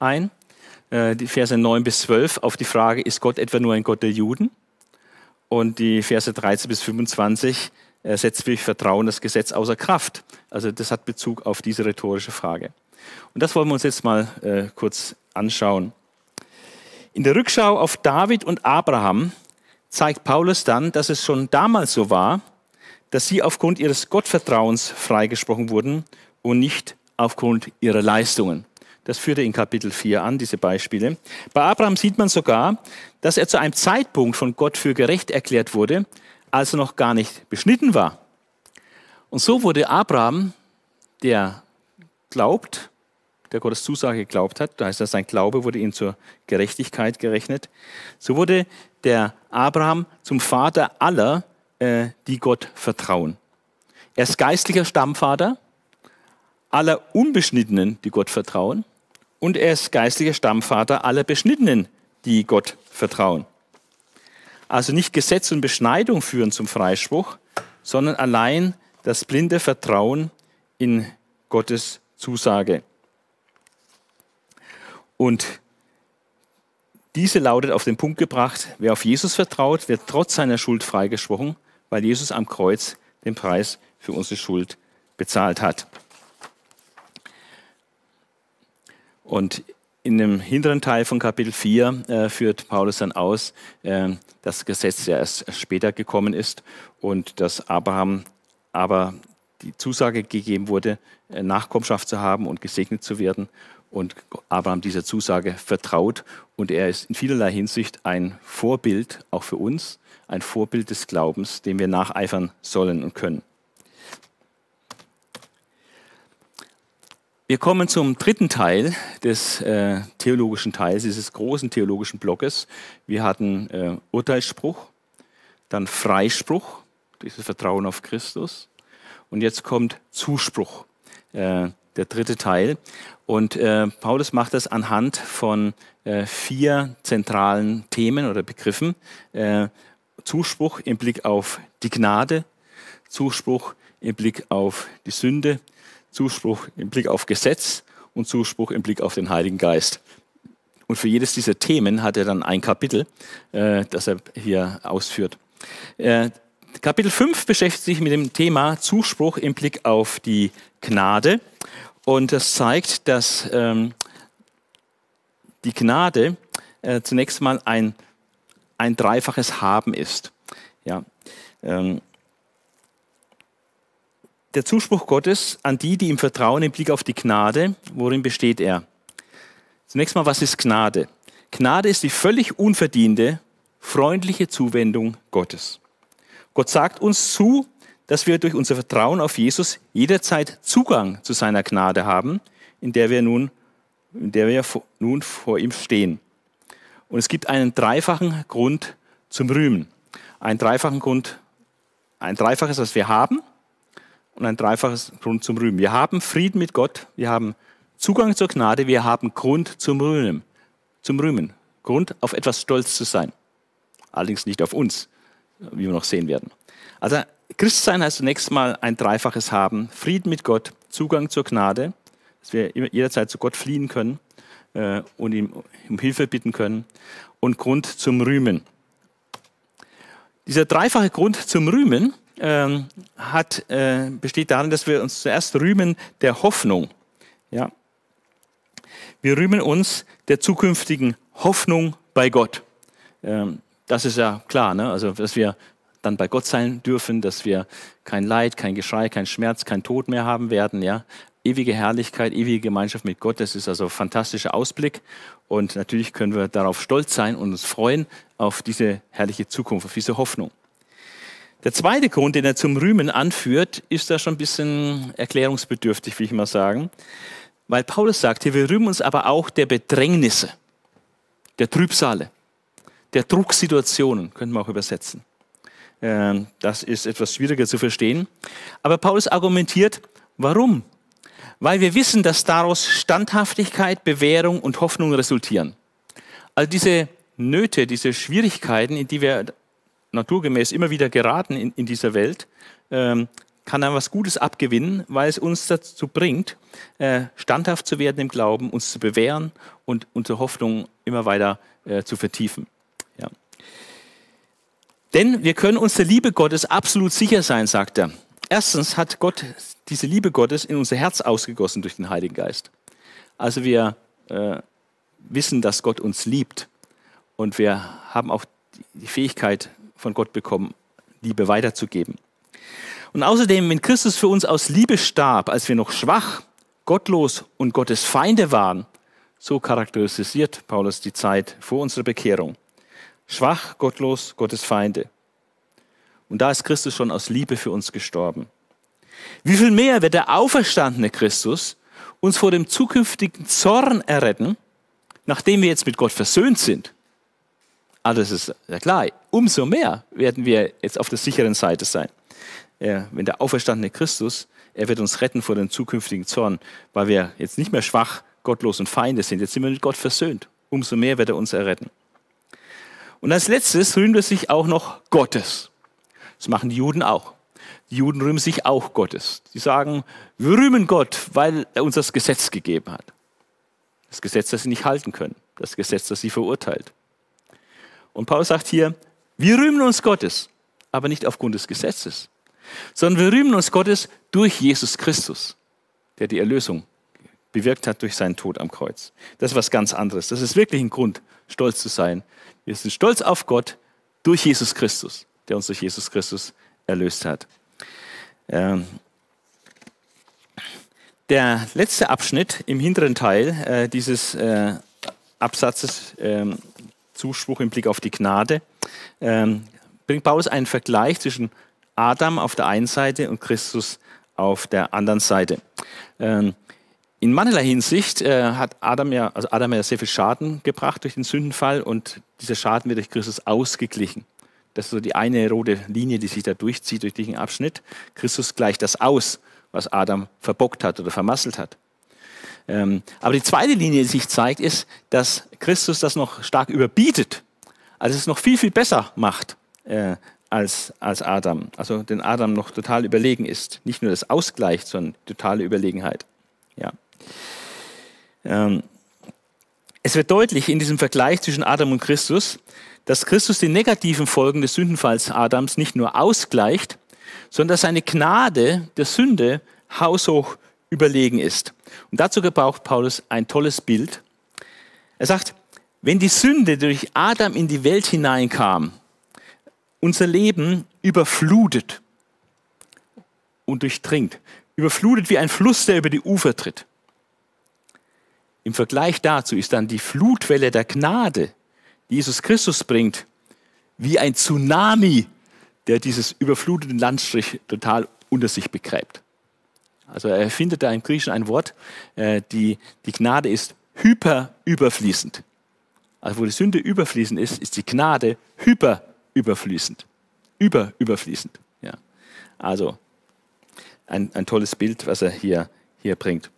ein. Äh, die Verse 9 bis 12 auf die Frage, ist Gott etwa nur ein Gott der Juden? Und die Verse 13 bis 25 äh, setzt wirklich Vertrauen das Gesetz außer Kraft. Also das hat Bezug auf diese rhetorische Frage. Und das wollen wir uns jetzt mal äh, kurz anschauen. In der Rückschau auf David und Abraham zeigt Paulus dann, dass es schon damals so war, dass sie aufgrund ihres Gottvertrauens freigesprochen wurden und nicht aufgrund ihrer Leistungen. Das führt er in Kapitel 4 an, diese Beispiele. Bei Abraham sieht man sogar, dass er zu einem Zeitpunkt von Gott für gerecht erklärt wurde, als er noch gar nicht beschnitten war. Und so wurde Abraham, der glaubt, der Gottes Zusage geglaubt hat, da heißt das, sein Glaube wurde ihm zur Gerechtigkeit gerechnet, so wurde der Abraham zum Vater aller, äh, die Gott vertrauen. Er ist geistlicher Stammvater aller Unbeschnittenen, die Gott vertrauen. Und er ist geistlicher Stammvater aller Beschnittenen, die Gott vertrauen. Also nicht Gesetz und Beschneidung führen zum Freispruch, sondern allein das blinde Vertrauen in Gottes Zusage. Und diese lautet auf den Punkt gebracht, wer auf Jesus vertraut, wird trotz seiner Schuld freigesprochen, weil Jesus am Kreuz den Preis für unsere Schuld bezahlt hat. Und in dem hinteren Teil von Kapitel 4 äh, führt Paulus dann aus, äh, dass das Gesetz ja erst später gekommen ist und dass Abraham aber die Zusage gegeben wurde, äh, Nachkommenschaft zu haben und gesegnet zu werden und Abraham dieser Zusage vertraut und er ist in vielerlei Hinsicht ein Vorbild auch für uns, ein Vorbild des Glaubens, dem wir nacheifern sollen und können. Wir kommen zum dritten Teil des äh, theologischen Teils, dieses großen theologischen Blockes. Wir hatten äh, Urteilsspruch, dann Freispruch, dieses Vertrauen auf Christus. Und jetzt kommt Zuspruch, äh, der dritte Teil. Und äh, Paulus macht das anhand von äh, vier zentralen Themen oder Begriffen. Äh, Zuspruch im Blick auf die Gnade, Zuspruch im Blick auf die Sünde, Zuspruch im Blick auf Gesetz und Zuspruch im Blick auf den Heiligen Geist. Und für jedes dieser Themen hat er dann ein Kapitel, äh, das er hier ausführt. Äh, Kapitel 5 beschäftigt sich mit dem Thema Zuspruch im Blick auf die Gnade. Und das zeigt, dass ähm, die Gnade äh, zunächst mal ein, ein dreifaches Haben ist. Ja, ähm, der Zuspruch Gottes an die, die ihm vertrauen im Blick auf die Gnade, worin besteht er? Zunächst mal, was ist Gnade? Gnade ist die völlig unverdiente, freundliche Zuwendung Gottes. Gott sagt uns zu, dass wir durch unser Vertrauen auf Jesus jederzeit Zugang zu seiner Gnade haben, in der wir nun, in der wir nun vor ihm stehen. Und es gibt einen dreifachen Grund zum Rühmen. Ein dreifachen Grund, ein dreifaches, was wir haben, und ein dreifaches Grund zum Rühmen. Wir haben Frieden mit Gott, wir haben Zugang zur Gnade, wir haben Grund zum Rühmen, zum Rühmen. Grund, auf etwas stolz zu sein. Allerdings nicht auf uns, wie wir noch sehen werden. Also Christsein heißt zunächst mal ein dreifaches haben. Frieden mit Gott, Zugang zur Gnade, dass wir jederzeit zu Gott fliehen können äh, und ihm um Hilfe bitten können. Und Grund zum Rühmen. Dieser dreifache Grund zum Rühmen äh, hat, äh, besteht darin, dass wir uns zuerst rühmen der Hoffnung. Ja? Wir rühmen uns der zukünftigen Hoffnung bei Gott. Ähm, das ist ja klar, ne? also dass wir dann bei Gott sein dürfen, dass wir kein Leid, kein Geschrei, kein Schmerz, kein Tod mehr haben werden. Ja? Ewige Herrlichkeit, ewige Gemeinschaft mit Gott, das ist also ein fantastischer Ausblick. Und natürlich können wir darauf stolz sein und uns freuen auf diese herrliche Zukunft, auf diese Hoffnung. Der zweite Grund, den er zum Rühmen anführt, ist da schon ein bisschen erklärungsbedürftig, will ich mal sagen. Weil Paulus sagt hier, wir rühmen uns aber auch der Bedrängnisse, der Trübsale, der Drucksituationen, könnte man auch übersetzen. Ähm, das ist etwas schwieriger zu verstehen. Aber Paulus argumentiert, warum? Weil wir wissen, dass daraus Standhaftigkeit, Bewährung und Hoffnung resultieren. Also diese Nöte, diese Schwierigkeiten, in die wir naturgemäß immer wieder geraten in, in dieser Welt, ähm, kann dann was Gutes abgewinnen, weil es uns dazu bringt, äh, standhaft zu werden im Glauben, uns zu bewähren und unsere Hoffnung immer weiter äh, zu vertiefen. Denn wir können uns der Liebe Gottes absolut sicher sein, sagt er. Erstens hat Gott diese Liebe Gottes in unser Herz ausgegossen durch den Heiligen Geist. Also wir äh, wissen, dass Gott uns liebt und wir haben auch die Fähigkeit, von Gott bekommen, Liebe weiterzugeben. Und außerdem, wenn Christus für uns aus Liebe starb, als wir noch schwach, gottlos und Gottes Feinde waren, so charakterisiert Paulus die Zeit vor unserer Bekehrung. Schwach, gottlos, Gottes Feinde. Und da ist Christus schon aus Liebe für uns gestorben. Wie viel mehr wird der auferstandene Christus uns vor dem zukünftigen Zorn erretten, nachdem wir jetzt mit Gott versöhnt sind? Aber das ist ja klar, umso mehr werden wir jetzt auf der sicheren Seite sein. Ja, wenn der auferstandene Christus, er wird uns retten vor dem zukünftigen Zorn, weil wir jetzt nicht mehr schwach, gottlos und Feinde sind. Jetzt sind wir mit Gott versöhnt. Umso mehr wird er uns erretten. Und als letztes rühmen wir sich auch noch Gottes. Das machen die Juden auch. Die Juden rühmen sich auch Gottes. Die sagen, wir rühmen Gott, weil er uns das Gesetz gegeben hat. Das Gesetz, das sie nicht halten können. Das Gesetz, das sie verurteilt. Und Paulus sagt hier, wir rühmen uns Gottes, aber nicht aufgrund des Gesetzes, sondern wir rühmen uns Gottes durch Jesus Christus, der die Erlösung bewirkt hat durch seinen Tod am Kreuz. Das ist was ganz anderes. Das ist wirklich ein Grund, stolz zu sein. Wir sind stolz auf Gott durch Jesus Christus, der uns durch Jesus Christus erlöst hat. Ähm der letzte Abschnitt im hinteren Teil äh, dieses äh, Absatzes ähm, Zuspruch im Blick auf die Gnade, ähm, bringt Paulus einen Vergleich zwischen Adam auf der einen Seite und Christus auf der anderen Seite. Ähm, in mancherlei Hinsicht äh, hat Adam ja, also Adam ja sehr viel Schaden gebracht durch den Sündenfall und dieser Schaden wird durch Christus ausgeglichen. Das ist so die eine rote Linie, die sich da durchzieht durch diesen Abschnitt. Christus gleicht das aus, was Adam verbockt hat oder vermasselt hat. Ähm, aber die zweite Linie, die sich zeigt, ist, dass Christus das noch stark überbietet, also es noch viel, viel besser macht äh, als, als Adam. Also den Adam noch total überlegen ist. Nicht nur das ausgleicht, sondern totale Überlegenheit. Ähm, Es wird deutlich in diesem Vergleich zwischen Adam und Christus, dass Christus die negativen Folgen des Sündenfalls Adams nicht nur ausgleicht, sondern dass seine Gnade der Sünde haushoch überlegen ist. Und dazu gebraucht Paulus ein tolles Bild. Er sagt, wenn die Sünde durch Adam in die Welt hineinkam, unser Leben überflutet und durchdringt, überflutet wie ein Fluss, der über die Ufer tritt. Im Vergleich dazu ist dann die Flutwelle der Gnade, die Jesus Christus bringt, wie ein Tsunami, der dieses überflutete Landstrich total unter sich begräbt. Also er findet da im Griechischen ein Wort, äh, die, die Gnade ist hyperüberfließend. Also wo die Sünde überfließend ist, ist die Gnade hyperüberfließend. Überüberfließend. Ja. Also ein, ein tolles Bild, was er hier, hier bringt.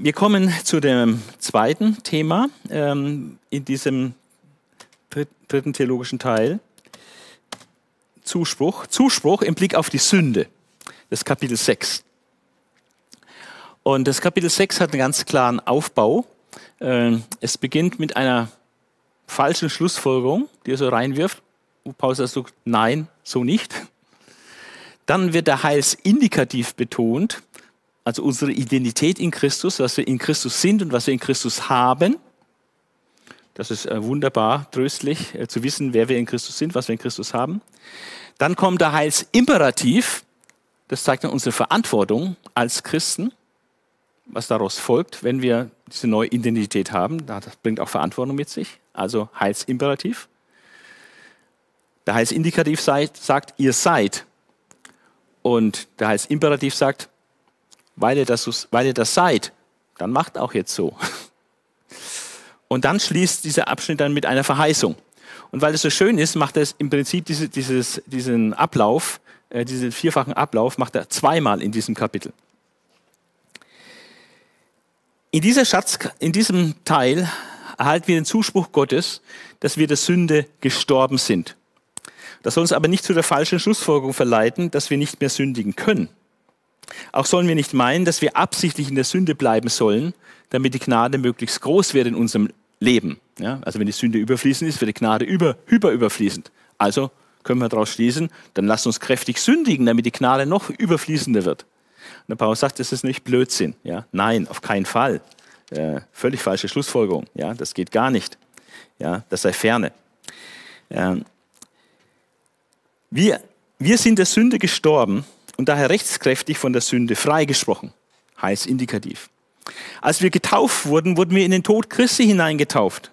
Wir kommen zu dem zweiten Thema ähm, in diesem dritten theologischen Teil. Zuspruch. Zuspruch im Blick auf die Sünde. Das Kapitel 6. Und das Kapitel 6 hat einen ganz klaren Aufbau. Ähm, es beginnt mit einer falschen Schlussfolgerung, die er so reinwirft, wo Paulus sagt, nein, so nicht. Dann wird der Heilsindikativ betont, also unsere Identität in Christus, was wir in Christus sind und was wir in Christus haben. Das ist äh, wunderbar tröstlich äh, zu wissen, wer wir in Christus sind, was wir in Christus haben. Dann kommt der Heilsimperativ, das zeigt dann unsere Verantwortung als Christen was daraus folgt, wenn wir diese neue Identität haben. Das bringt auch Verantwortung mit sich, also Heilsimperativ. Der Heilsindikativ sagt, ihr seid. Und der Heilsimperativ sagt, weil ihr, das, weil ihr das seid, dann macht auch jetzt so. Und dann schließt dieser Abschnitt dann mit einer Verheißung. Und weil es so schön ist, macht er es im Prinzip diese, dieses, diesen Ablauf, äh, diesen vierfachen Ablauf, macht er zweimal in diesem Kapitel. In, dieser Schatz, in diesem Teil erhalten wir den Zuspruch Gottes, dass wir der Sünde gestorben sind. Das soll uns aber nicht zu der falschen Schlussfolgerung verleiten, dass wir nicht mehr sündigen können. Auch sollen wir nicht meinen, dass wir absichtlich in der Sünde bleiben sollen, damit die Gnade möglichst groß wird in unserem Leben. Ja, also wenn die Sünde überfließend ist, wird die Gnade über, hyperüberfließend. Also können wir daraus schließen, dann lasst uns kräftig sündigen, damit die Gnade noch überfließender wird. Und der Paulus sagt, das ist nicht Blödsinn. Ja? Nein, auf keinen Fall. Äh, völlig falsche Schlussfolgerung. Ja? Das geht gar nicht. Ja? Das sei ferne. Ähm, wir, wir sind der Sünde gestorben und daher rechtskräftig von der Sünde freigesprochen. Heißt indikativ. Als wir getauft wurden, wurden wir in den Tod Christi hineingetauft.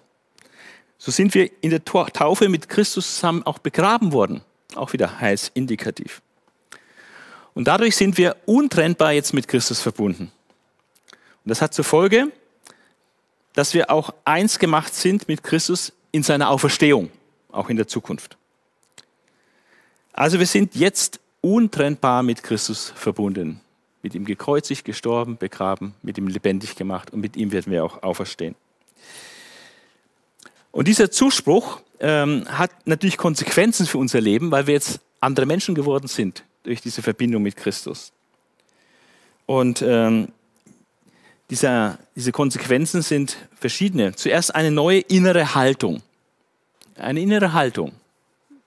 So sind wir in der Taufe mit Christus zusammen auch begraben worden. Auch wieder heiß indikativ. Und dadurch sind wir untrennbar jetzt mit Christus verbunden. Und das hat zur Folge, dass wir auch eins gemacht sind mit Christus in seiner Auferstehung, auch in der Zukunft. Also wir sind jetzt untrennbar mit Christus verbunden. Mit ihm gekreuzigt, gestorben, begraben, mit ihm lebendig gemacht und mit ihm werden wir auch auferstehen. Und dieser Zuspruch ähm, hat natürlich Konsequenzen für unser Leben, weil wir jetzt andere Menschen geworden sind durch diese Verbindung mit Christus. Und ähm, dieser, diese Konsequenzen sind verschiedene. Zuerst eine neue innere Haltung. Eine innere Haltung.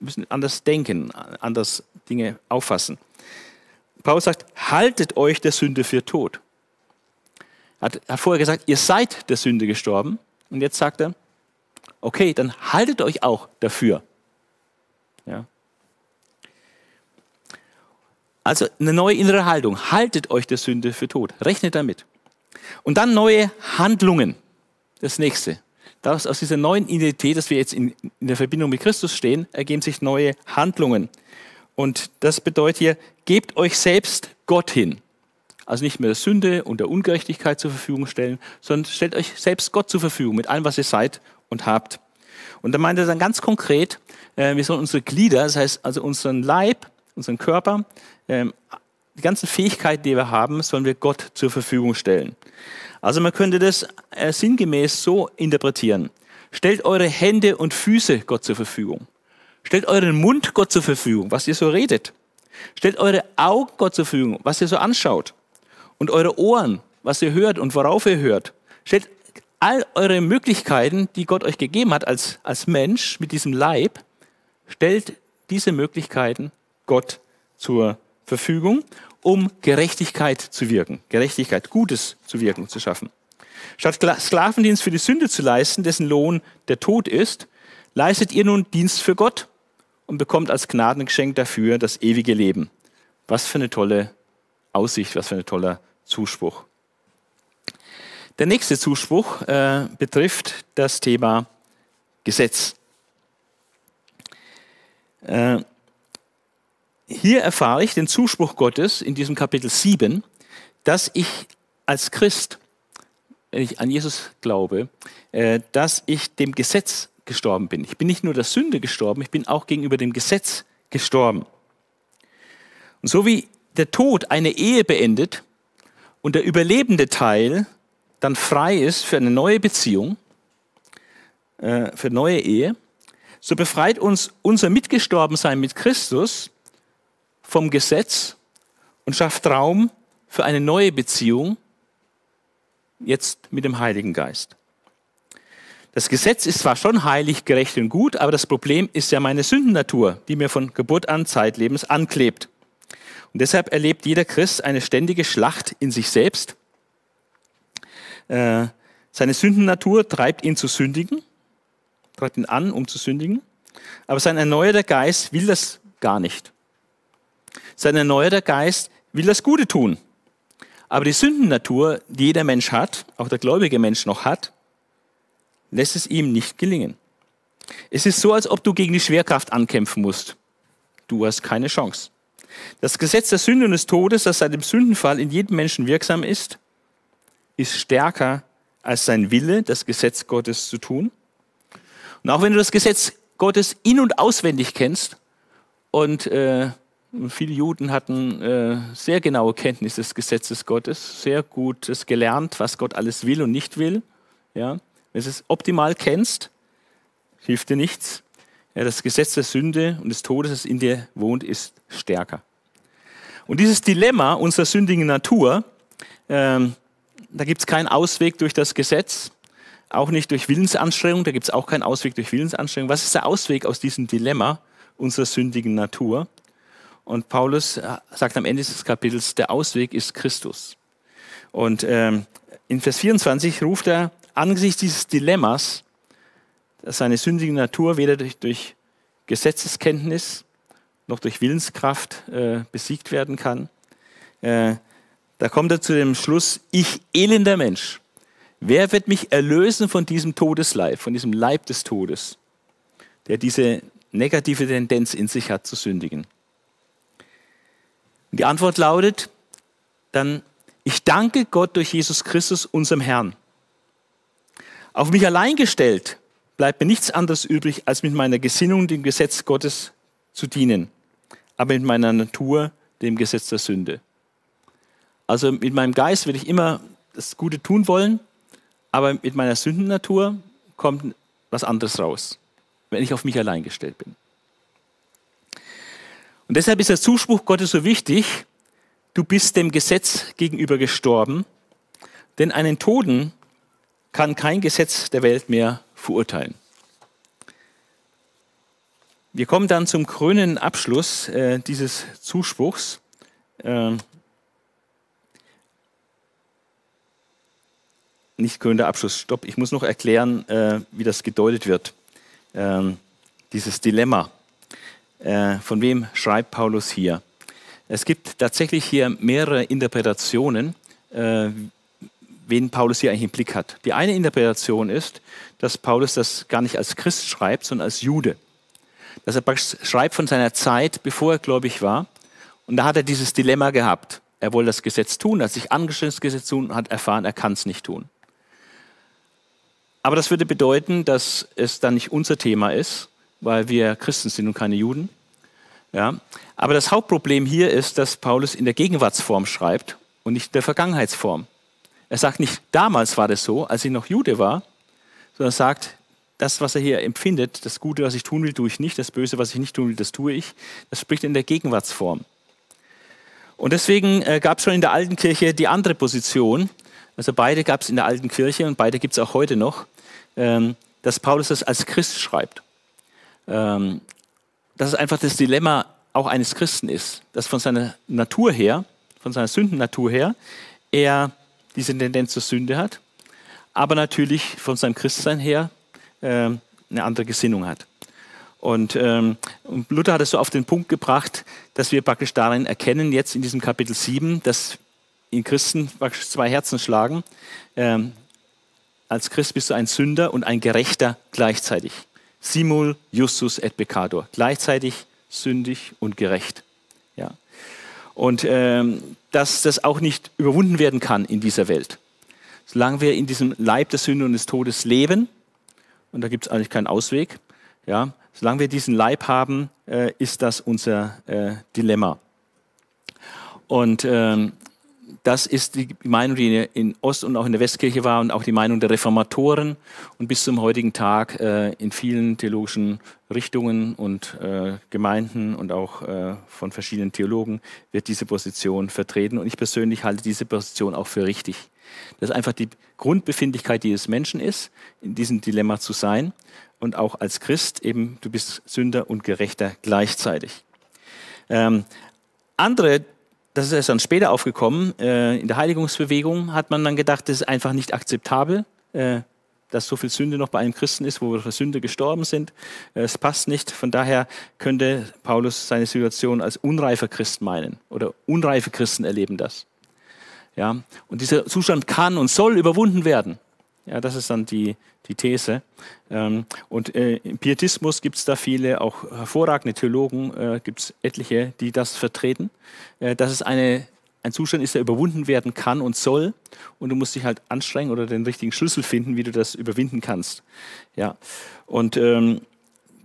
Wir müssen anders denken, anders Dinge auffassen. Paulus sagt, haltet euch der Sünde für tot. Er hat, hat vorher gesagt, ihr seid der Sünde gestorben. Und jetzt sagt er, okay, dann haltet euch auch dafür. Ja. Also eine neue innere Haltung. Haltet euch der Sünde für tot. Rechnet damit. Und dann neue Handlungen. Das nächste. Daraus, aus dieser neuen Identität, dass wir jetzt in, in der Verbindung mit Christus stehen, ergeben sich neue Handlungen. Und das bedeutet hier, gebt euch selbst Gott hin. Also nicht mehr der Sünde und der Ungerechtigkeit zur Verfügung stellen, sondern stellt euch selbst Gott zur Verfügung mit allem, was ihr seid und habt. Und da meint er dann ganz konkret, äh, wir sollen unsere Glieder, das heißt also unseren Leib, unseren Körper, ähm, die ganzen Fähigkeiten, die wir haben, sollen wir Gott zur Verfügung stellen. Also man könnte das äh, sinngemäß so interpretieren. Stellt eure Hände und Füße Gott zur Verfügung. Stellt euren Mund Gott zur Verfügung, was ihr so redet. Stellt eure Augen Gott zur Verfügung, was ihr so anschaut. und eure Ohren, was ihr hört und worauf ihr hört. Stellt all eure Möglichkeiten, die Gott euch gegeben hat als, als Mensch mit diesem Leib, stellt diese Möglichkeiten Gott zur Verfügung, um Gerechtigkeit zu wirken, Gerechtigkeit, Gutes zu wirken, zu schaffen. Statt Sklavendienst für die Sünde zu leisten, dessen Lohn der Tod ist, leistet ihr nun Dienst für Gott und bekommt als Gnadengeschenk dafür das ewige Leben. Was für eine tolle Aussicht, was für ein toller Zuspruch. Der nächste Zuspruch äh, betrifft das Thema Gesetz. Äh, hier erfahre ich den Zuspruch Gottes in diesem Kapitel 7, dass ich als Christ, wenn ich an Jesus glaube, äh, dass ich dem Gesetz gestorben bin. Ich bin nicht nur der Sünde gestorben, ich bin auch gegenüber dem Gesetz gestorben. Und so wie der Tod eine Ehe beendet und der überlebende Teil dann frei ist für eine neue Beziehung, äh, für neue Ehe, so befreit uns unser Mitgestorbensein mit Christus vom Gesetz und schafft Raum für eine neue Beziehung, jetzt mit dem Heiligen Geist. Das Gesetz ist zwar schon heilig, gerecht und gut, aber das Problem ist ja meine Sündennatur, die mir von Geburt an zeitlebens anklebt. Und deshalb erlebt jeder Christ eine ständige Schlacht in sich selbst äh, seine Sündennatur treibt ihn zu sündigen, treibt ihn an, um zu sündigen. Aber sein erneuerter Geist will das gar nicht. Sein erneuerter Geist will das Gute tun. Aber die Sündennatur, die jeder Mensch hat, auch der gläubige Mensch noch hat, lässt es ihm nicht gelingen. Es ist so, als ob du gegen die Schwerkraft ankämpfen musst. Du hast keine Chance. Das Gesetz der Sünde und des Todes, das seit dem Sündenfall in jedem Menschen wirksam ist, ist stärker als sein Wille, das Gesetz Gottes zu tun. Und auch wenn du das Gesetz Gottes in- und auswendig kennst, und äh, viele Juden hatten äh, sehr genaue Kenntnis des Gesetzes Gottes, sehr gutes gelernt, was Gott alles will und nicht will. Ja? Wenn du es optimal kennst, hilft dir nichts. Ja, das Gesetz der Sünde und des Todes, das in dir wohnt, ist stärker. Und dieses Dilemma unserer sündigen Natur, ähm, da gibt es keinen Ausweg durch das Gesetz, auch nicht durch Willensanstrengung, da gibt es auch keinen Ausweg durch Willensanstrengung. Was ist der Ausweg aus diesem Dilemma unserer sündigen Natur? Und Paulus äh, sagt am Ende des Kapitels, der Ausweg ist Christus. Und ähm, in Vers 24 ruft er angesichts dieses Dilemmas, dass seine sündige Natur weder durch, durch Gesetzeskenntnis noch durch Willenskraft äh, besiegt werden kann, äh, da kommt er zu dem Schluss, ich elender Mensch, wer wird mich erlösen von diesem Todesleib, von diesem Leib des Todes, der diese negative Tendenz in sich hat zu sündigen? Und die Antwort lautet dann, ich danke Gott durch Jesus Christus, unserem Herrn. Auf mich allein gestellt bleibt mir nichts anderes übrig, als mit meiner Gesinnung dem Gesetz Gottes zu dienen, aber mit meiner Natur dem Gesetz der Sünde. Also mit meinem Geist will ich immer das Gute tun wollen, aber mit meiner Sündennatur kommt was anderes raus, wenn ich auf mich allein gestellt bin. Und deshalb ist der Zuspruch Gottes so wichtig, du bist dem Gesetz gegenüber gestorben, denn einen Toten kann kein Gesetz der Welt mehr verurteilen. Wir kommen dann zum krönenden Abschluss äh, dieses Zuspruchs. Äh, nicht gründer Abschluss, stopp, ich muss noch erklären, äh, wie das gedeutet wird. Ähm, dieses Dilemma. Äh, von wem schreibt Paulus hier? Es gibt tatsächlich hier mehrere Interpretationen, äh, wen Paulus hier eigentlich im Blick hat. Die eine Interpretation ist, dass Paulus das gar nicht als Christ schreibt, sondern als Jude. Dass er schreibt von seiner Zeit, bevor er gläubig war. Und da hat er dieses Dilemma gehabt. Er wollte das Gesetz tun, hat sich angestrengt, das Gesetz tun und hat erfahren, er kann es nicht tun. Aber das würde bedeuten, dass es dann nicht unser Thema ist, weil wir Christen sind und keine Juden. Ja? Aber das Hauptproblem hier ist, dass Paulus in der Gegenwartsform schreibt und nicht in der Vergangenheitsform. Er sagt nicht, damals war das so, als ich noch Jude war, sondern sagt, das, was er hier empfindet, das Gute, was ich tun will, tue ich nicht, das Böse, was ich nicht tun will, das tue ich. Das spricht in der Gegenwartsform. Und deswegen äh, gab es schon in der alten Kirche die andere Position. Also beide gab es in der alten Kirche und beide gibt es auch heute noch, ähm, dass Paulus das als Christ schreibt. Ähm, dass es einfach das Dilemma auch eines Christen ist, dass von seiner Natur her, von seiner Sündennatur her, er diese Tendenz zur Sünde hat, aber natürlich von seinem Christsein her äh, eine andere Gesinnung hat. Und, ähm, Luther hat es so auf den Punkt gebracht, dass wir praktisch darin erkennen, jetzt in diesem Kapitel 7, dass in Christen praktisch zwei Herzen schlagen. Ähm, als Christ bist du ein Sünder und ein Gerechter gleichzeitig. Simul justus et peccator. Gleichzeitig sündig und gerecht. Ja. Und ähm, dass das auch nicht überwunden werden kann in dieser Welt. Solange wir in diesem Leib der Sünde und des Todes leben, und da gibt es eigentlich keinen Ausweg, ja, Solange wir diesen Leib haben, äh, ist das unser äh, Dilemma. Und ähm, das ist die Meinung, die in Ost- und auch in der Westkirche war und auch die Meinung der Reformatoren und bis zum heutigen Tag äh, in vielen theologischen Richtungen und äh, Gemeinden und auch äh, von verschiedenen Theologen wird diese Position vertreten. Und ich persönlich halte diese Position auch für richtig. Das ist einfach die Grundbefindlichkeit jedes Menschen ist, in diesem Dilemma zu sein und auch als Christ eben, du bist Sünder und Gerechter gleichzeitig. Ähm, andere, das ist erst dann später aufgekommen, äh, in der Heiligungsbewegung hat man dann gedacht, das ist einfach nicht akzeptabel, äh, dass so viel Sünde noch bei einem Christen ist, wo wir für Sünde gestorben sind. Äh, es passt nicht. Von daher könnte Paulus seine Situation als unreifer Christ meinen oder unreife Christen erleben das. Ja, und dieser Zustand kann und soll überwunden werden. Ja, das ist dann die, die These. Ähm, und äh, im Pietismus gibt es da viele, auch hervorragende Theologen, äh, gibt es etliche, die das vertreten, äh, dass es eine, ein Zustand ist, der überwunden werden kann und soll. Und du musst dich halt anstrengen oder den richtigen Schlüssel finden, wie du das überwinden kannst. Ja. Und ähm,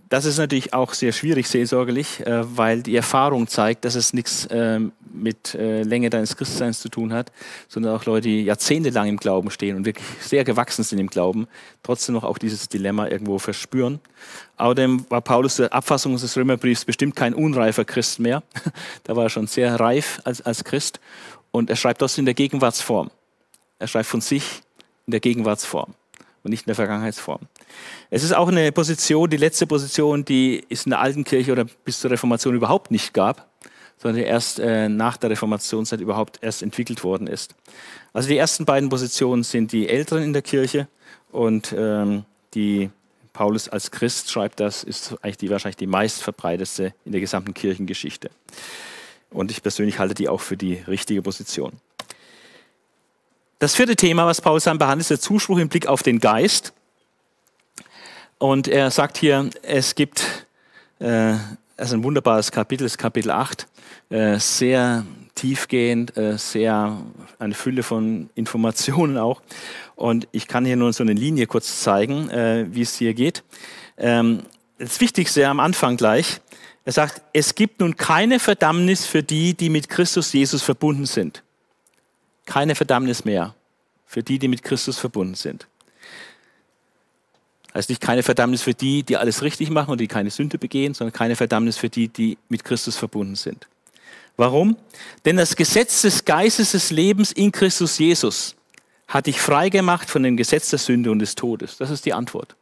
das ist natürlich auch sehr schwierig seelsorgerlich, äh, weil die Erfahrung zeigt, dass es nichts äh, mit äh, Länge deines Christseins zu tun hat, sondern auch Leute, die jahrzehntelang im Glauben stehen und wirklich sehr gewachsen sind im Glauben, trotzdem noch auch dieses Dilemma irgendwo verspüren. Außerdem war Paulus der Abfassung des Römerbriefs bestimmt kein unreifer Christ mehr. da war er schon sehr reif als, als Christ und er schreibt das in der Gegenwartsform. Er schreibt von sich in der Gegenwartsform und nicht in der Vergangenheitsform. Es ist auch eine Position, die letzte Position, die es in der alten Kirche oder bis zur Reformation überhaupt nicht gab, sondern die erst äh, nach der Reformationszeit überhaupt erst entwickelt worden ist. Also die ersten beiden Positionen sind die Älteren in der Kirche und ähm, die Paulus als Christ schreibt, das ist eigentlich die, wahrscheinlich die meistverbreiteste in der gesamten Kirchengeschichte. Und ich persönlich halte die auch für die richtige Position. Das vierte Thema, was Paulus dann behandelt, ist der Zuspruch im Blick auf den Geist. Und er sagt hier, es gibt, äh, ist ein wunderbares Kapitel, das Kapitel 8, äh, sehr tiefgehend, äh, sehr eine Fülle von Informationen auch. Und ich kann hier nur so eine Linie kurz zeigen, äh, wie es hier geht. Ähm, das Wichtigste am Anfang gleich, er sagt, es gibt nun keine Verdammnis für die, die mit Christus Jesus verbunden sind. Keine Verdammnis mehr für die, die mit Christus verbunden sind. Heißt nicht keine Verdammnis für die, die alles richtig machen und die keine Sünde begehen, sondern keine Verdammnis für die, die mit Christus verbunden sind. Warum? Denn das Gesetz des Geistes des Lebens in Christus Jesus hat dich freigemacht von dem Gesetz der Sünde und des Todes. Das ist die Antwort.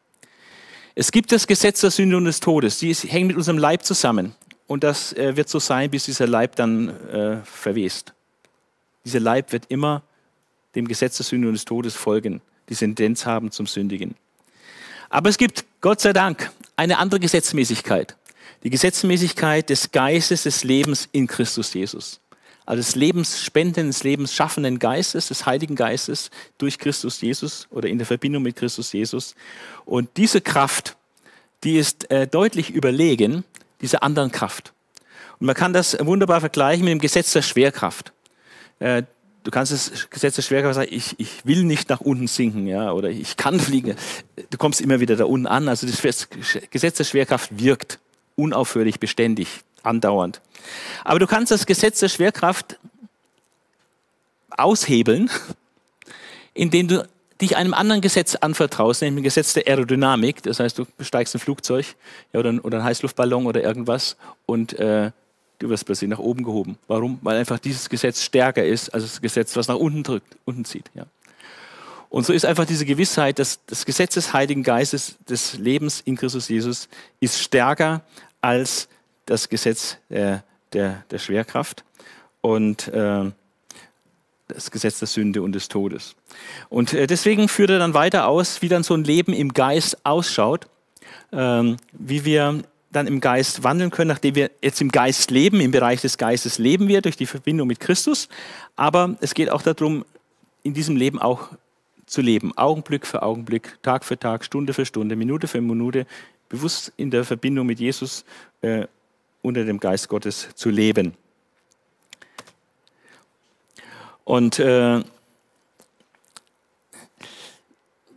Es gibt das Gesetz der Sünde und des Todes. Die hängen mit unserem Leib zusammen. Und das äh, wird so sein, bis dieser Leib dann äh, verwest. Dieser Leib wird immer dem Gesetz der Sünde und des Todes folgen, die Tendenz haben zum Sündigen. Aber es gibt, Gott sei Dank, eine andere Gesetzmäßigkeit. Die Gesetzmäßigkeit des Geistes des Lebens in Christus Jesus. Also des Lebensspenden, des Lebensschaffenden Geistes, des Heiligen Geistes durch Christus Jesus oder in der Verbindung mit Christus Jesus. Und diese Kraft, die ist äh, deutlich überlegen dieser anderen Kraft. Und man kann das wunderbar vergleichen mit dem Gesetz der Schwerkraft. Äh, du kannst das Gesetz der Schwerkraft sagen, ich, ich will nicht nach unten sinken, ja, oder ich kann fliegen. Du kommst immer wieder da unten an. Also das Gesetz der Schwerkraft wirkt unaufhörlich, beständig, andauernd. Aber du kannst das Gesetz der Schwerkraft aushebeln, indem du dich einem anderen Gesetz anvertraust, nämlich dem Gesetz der Aerodynamik. Das heißt, du besteigst ein Flugzeug ja, oder, oder einen Heißluftballon oder irgendwas und äh, du wirst plötzlich nach oben gehoben. Warum? Weil einfach dieses Gesetz stärker ist als das Gesetz, was nach unten drückt, unten zieht. Ja. Und so ist einfach diese Gewissheit, dass das Gesetz des Heiligen Geistes des Lebens in Christus Jesus ist stärker als das Gesetz äh, der, der Schwerkraft und äh, das Gesetz der Sünde und des Todes. Und äh, deswegen führt er dann weiter aus, wie dann so ein Leben im Geist ausschaut, ähm, wie wir dann im Geist wandeln können, nachdem wir jetzt im Geist leben, im Bereich des Geistes leben wir durch die Verbindung mit Christus. Aber es geht auch darum, in diesem Leben auch zu leben, Augenblick für Augenblick, Tag für Tag, Stunde für Stunde, Minute für Minute, bewusst in der Verbindung mit Jesus äh, unter dem Geist Gottes zu leben. Und äh,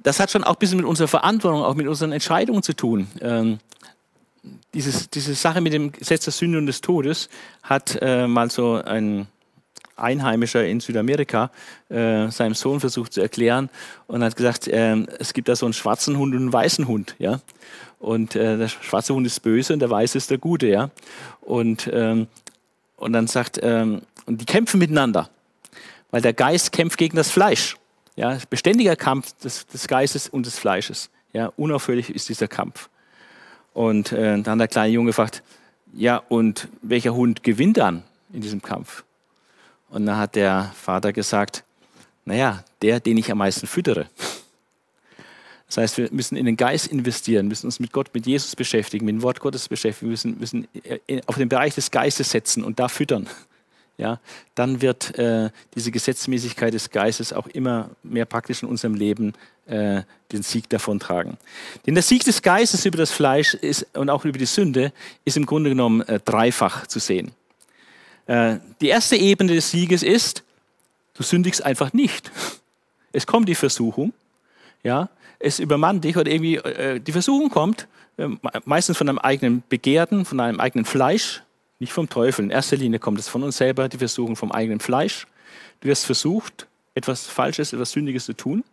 das hat schon auch ein bisschen mit unserer Verantwortung, auch mit unseren Entscheidungen zu tun. Ähm, dieses, diese Sache mit dem Gesetz der Sünde und des Todes hat äh, mal so ein Einheimischer in Südamerika äh, seinem Sohn versucht zu erklären und hat gesagt, äh, es gibt da so einen schwarzen Hund und einen weißen Hund, ja. Und äh, der schwarze Hund ist böse und der weiße ist der Gute, ja. Und, ähm, und dann sagt, ähm, und die kämpfen miteinander, weil der Geist kämpft gegen das Fleisch. Ja, beständiger Kampf des, des Geistes und des Fleisches. Ja, unaufhörlich ist dieser Kampf. Und äh, dann der kleine Junge fragt, ja, und welcher Hund gewinnt dann in diesem Kampf? Und dann hat der Vater gesagt, naja, der, den ich am meisten füttere. Das heißt, wir müssen in den Geist investieren, müssen uns mit Gott, mit Jesus beschäftigen, mit dem Wort Gottes beschäftigen, müssen, müssen äh, auf den Bereich des Geistes setzen und da füttern. Ja, dann wird äh, diese Gesetzmäßigkeit des Geistes auch immer mehr praktisch in unserem Leben äh, den Sieg davontragen. Denn der Sieg des Geistes über das Fleisch ist, und auch über die Sünde ist im Grunde genommen äh, dreifach zu sehen. Äh, die erste Ebene des Sieges ist, du sündigst einfach nicht. Es kommt die Versuchung, ja, es übermannt dich oder irgendwie äh, die Versuchung kommt, äh, meistens von einem eigenen Begehrten, von einem eigenen Fleisch, nicht vom Teufel. In erster Linie kommt es von uns selber, die Versuchung vom eigenen Fleisch. Du wirst versucht, etwas Falsches, etwas Sündiges zu tun.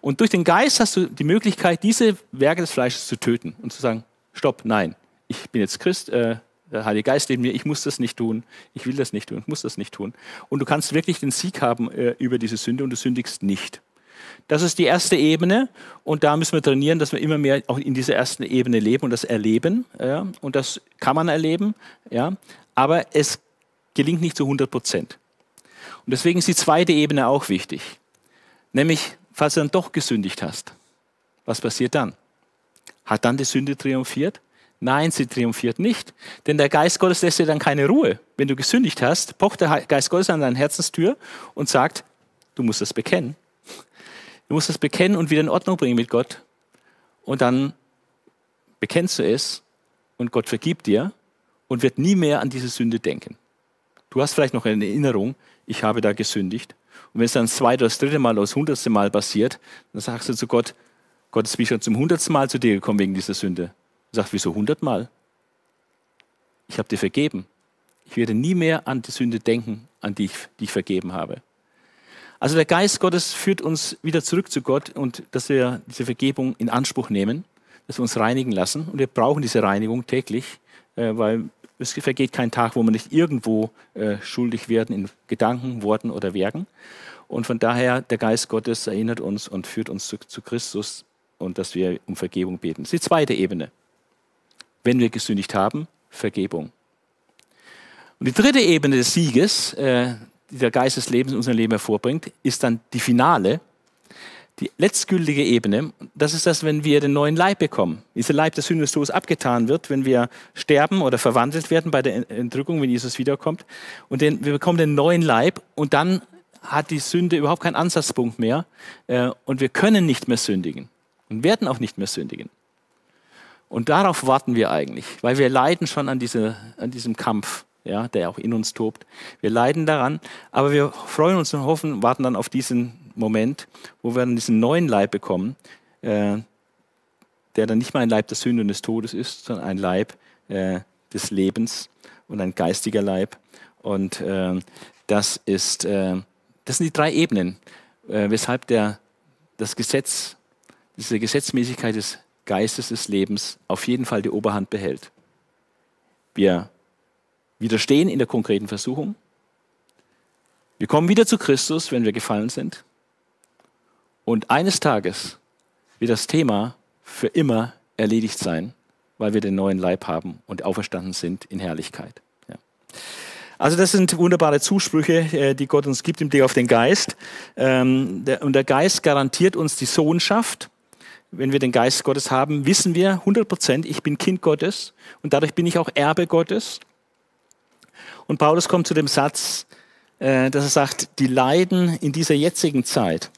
Und durch den Geist hast du die Möglichkeit, diese Werke des Fleisches zu töten und zu sagen, stopp, nein, ich bin jetzt Christ, äh, der Heilige Geist in mir, ich muss das nicht tun, ich will das nicht tun, ich muss das nicht tun. Und du kannst wirklich den Sieg haben äh, über diese Sünde und du sündigst nicht. Das ist die erste Ebene und da müssen wir trainieren, dass wir immer mehr auch in dieser ersten Ebene leben und das erleben. Ja? Und das kann man erleben, ja? aber es gelingt nicht zu 100 Prozent. Und deswegen ist die zweite Ebene auch wichtig. Nämlich, falls du dann doch gesündigt hast, was passiert dann? Hat dann die Sünde triumphiert? Nein, sie triumphiert nicht. Denn der Geist Gottes lässt dir dann keine Ruhe. Wenn du gesündigt hast, pocht der Geist Gottes an deine Herzenstür und sagt, du musst das bekennen. Du musst das bekennen und wieder in Ordnung bringen mit Gott. Und dann bekennst du es und Gott vergibt dir und wird nie mehr an diese Sünde denken. Du hast vielleicht noch eine Erinnerung, ich habe da gesündigt. Und wenn es dann das zweite das dritte Mal oder das hundertste Mal passiert, dann sagst du zu Gott, Gott ist wie schon zum hundertsten Mal zu dir gekommen wegen dieser Sünde. Sagt, wieso hundertmal? Ich habe dir vergeben. Ich werde nie mehr an die Sünde denken, an die ich, die ich vergeben habe. Also der Geist Gottes führt uns wieder zurück zu Gott und dass wir diese Vergebung in Anspruch nehmen, dass wir uns reinigen lassen. Und wir brauchen diese Reinigung täglich, äh, weil es vergeht kein Tag, wo wir nicht irgendwo äh, schuldig werden in Gedanken, Worten oder Werken. Und von daher, der Geist Gottes erinnert uns und führt uns zu, zu Christus und dass wir um Vergebung beten. Das ist die zweite Ebene wenn wir gesündigt haben, Vergebung. Und die dritte Ebene des Sieges, äh, die der Geist des Lebens in unserem Leben hervorbringt, ist dann die finale, die letztgültige Ebene. Das ist das, wenn wir den neuen Leib bekommen. Dieser Leib des Sünde des Todes abgetan wird, wenn wir sterben oder verwandelt werden bei der Entrückung, wenn Jesus wiederkommt. Und den, wir bekommen den neuen Leib und dann hat die Sünde überhaupt keinen Ansatzpunkt mehr äh, und wir können nicht mehr sündigen und werden auch nicht mehr sündigen. Und darauf warten wir eigentlich, weil wir leiden schon an, diese, an diesem Kampf, ja, der auch in uns tobt. Wir leiden daran, aber wir freuen uns und hoffen, warten dann auf diesen Moment, wo wir dann diesen neuen Leib bekommen, äh, der dann nicht mehr ein Leib der Sünde und des Todes ist, sondern ein Leib äh, des Lebens und ein geistiger Leib. Und äh, das, ist, äh, das sind die drei Ebenen, äh, weshalb der, das Gesetz, diese Gesetzmäßigkeit des Geistes des Lebens auf jeden Fall die Oberhand behält. Wir widerstehen in der konkreten Versuchung. Wir kommen wieder zu Christus, wenn wir gefallen sind. Und eines Tages wird das Thema für immer erledigt sein, weil wir den neuen Leib haben und auferstanden sind in Herrlichkeit. Ja. Also das sind wunderbare Zusprüche, äh, die Gott uns gibt im Blick auf den Geist. Ähm, und der Geist garantiert uns die Sohnschaft. Wenn wir den Geist Gottes haben, wissen wir 100 Prozent, ich bin Kind Gottes und dadurch bin ich auch Erbe Gottes. Und Paulus kommt zu dem Satz, äh, dass er sagt, die Leiden in dieser jetzigen Zeit,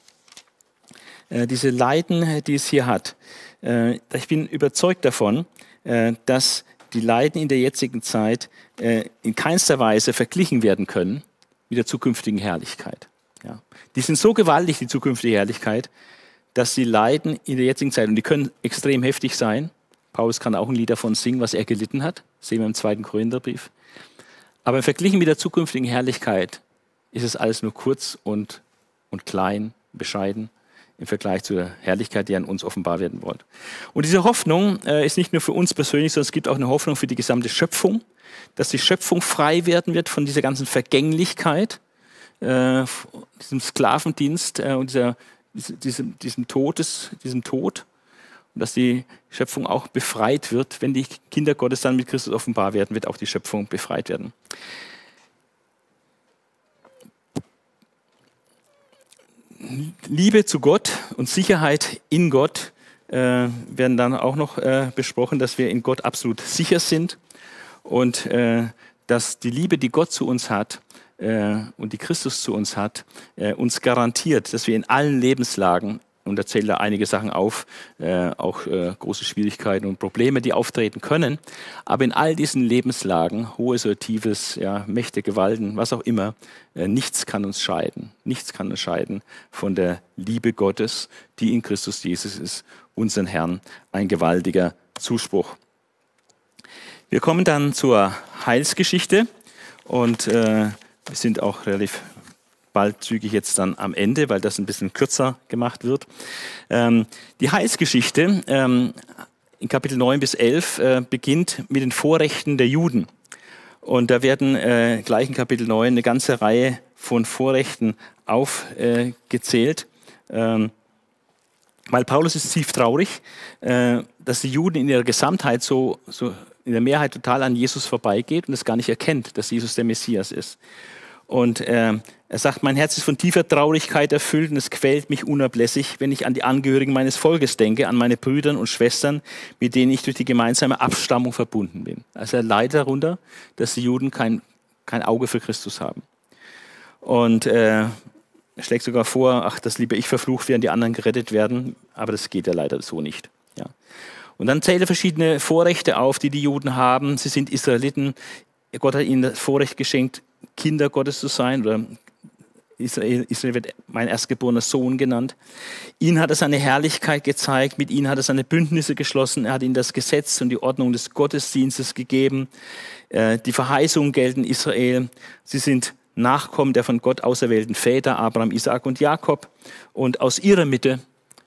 diese Leiden, die es hier hat, ich bin überzeugt davon, dass die Leiden in der jetzigen Zeit äh, in keinster Weise verglichen werden können mit der zukünftigen Herrlichkeit. Die sind so gewaltig, die zukünftige Herrlichkeit, dass die Leiden in der jetzigen Zeit, und die können extrem heftig sein, Paulus kann auch ein Lied davon singen, was er gelitten hat, sehen wir im zweiten Korintherbrief. Aber Verglichen mit der zukünftigen Herrlichkeit ist es alles nur kurz und, und klein, bescheiden im Vergleich zur Herrlichkeit, die an uns offenbar werden wollte. Und diese Hoffnung äh, ist nicht nur für uns persönlich, sondern es gibt auch eine Hoffnung für die gesamte Schöpfung, dass die Schöpfung frei werden wird von dieser ganzen Vergänglichkeit, äh, diesem Sklavendienst äh, und dieser, diesem, diesem, Todes, diesem Tod. Und dass die Schöpfung auch befreit wird, wenn die Kinder Gottes dann mit Christus offenbar werden, wird auch die Schöpfung befreit werden. Liebe zu Gott und Sicherheit in Gott äh, werden dann auch noch äh, besprochen, dass wir in Gott absolut sicher sind und äh, dass die Liebe, die Gott zu uns hat äh, und die Christus zu uns hat, äh, uns garantiert, dass wir in allen Lebenslagen und da zählt er einige Sachen auf, äh, auch äh, große Schwierigkeiten und Probleme, die auftreten können. Aber in all diesen Lebenslagen, hohes oder tiefes, ja, Mächte, Gewalten, was auch immer, äh, nichts kann uns scheiden. Nichts kann uns scheiden von der Liebe Gottes, die in Christus Jesus ist, unseren Herrn. Ein gewaltiger Zuspruch. Wir kommen dann zur Heilsgeschichte und äh, wir sind auch relativ bald zügig jetzt dann am Ende, weil das ein bisschen kürzer gemacht wird. Ähm, die Heilsgeschichte ähm, in Kapitel 9 bis 11 äh, beginnt mit den Vorrechten der Juden. Und da werden äh, gleich in Kapitel 9 eine ganze Reihe von Vorrechten aufgezählt. Ähm, weil Paulus ist tief traurig, äh, dass die Juden in ihrer Gesamtheit so, so in der Mehrheit total an Jesus vorbeigeht und es gar nicht erkennt, dass Jesus der Messias ist. Und äh, er sagt, mein Herz ist von tiefer Traurigkeit erfüllt und es quält mich unablässig, wenn ich an die Angehörigen meines Volkes denke, an meine Brüder und Schwestern, mit denen ich durch die gemeinsame Abstammung verbunden bin. Also er leidet darunter, dass die Juden kein, kein Auge für Christus haben. Und äh, er schlägt sogar vor, ach, dass lieber ich verflucht während die anderen gerettet werden, aber das geht ja leider so nicht. Ja. Und dann zählt er verschiedene Vorrechte auf, die die Juden haben. Sie sind Israeliten. Gott hat ihnen das Vorrecht geschenkt, Kinder Gottes zu sein oder Israel, Israel wird mein erstgeborener Sohn genannt. Ihn hat er seine Herrlichkeit gezeigt, mit ihm hat er seine Bündnisse geschlossen, er hat ihnen das Gesetz und die Ordnung des Gottesdienstes gegeben. Äh, die Verheißungen gelten Israel. Sie sind Nachkommen der von Gott auserwählten Väter, Abraham, Isaac und Jakob. Und aus ihrer Mitte,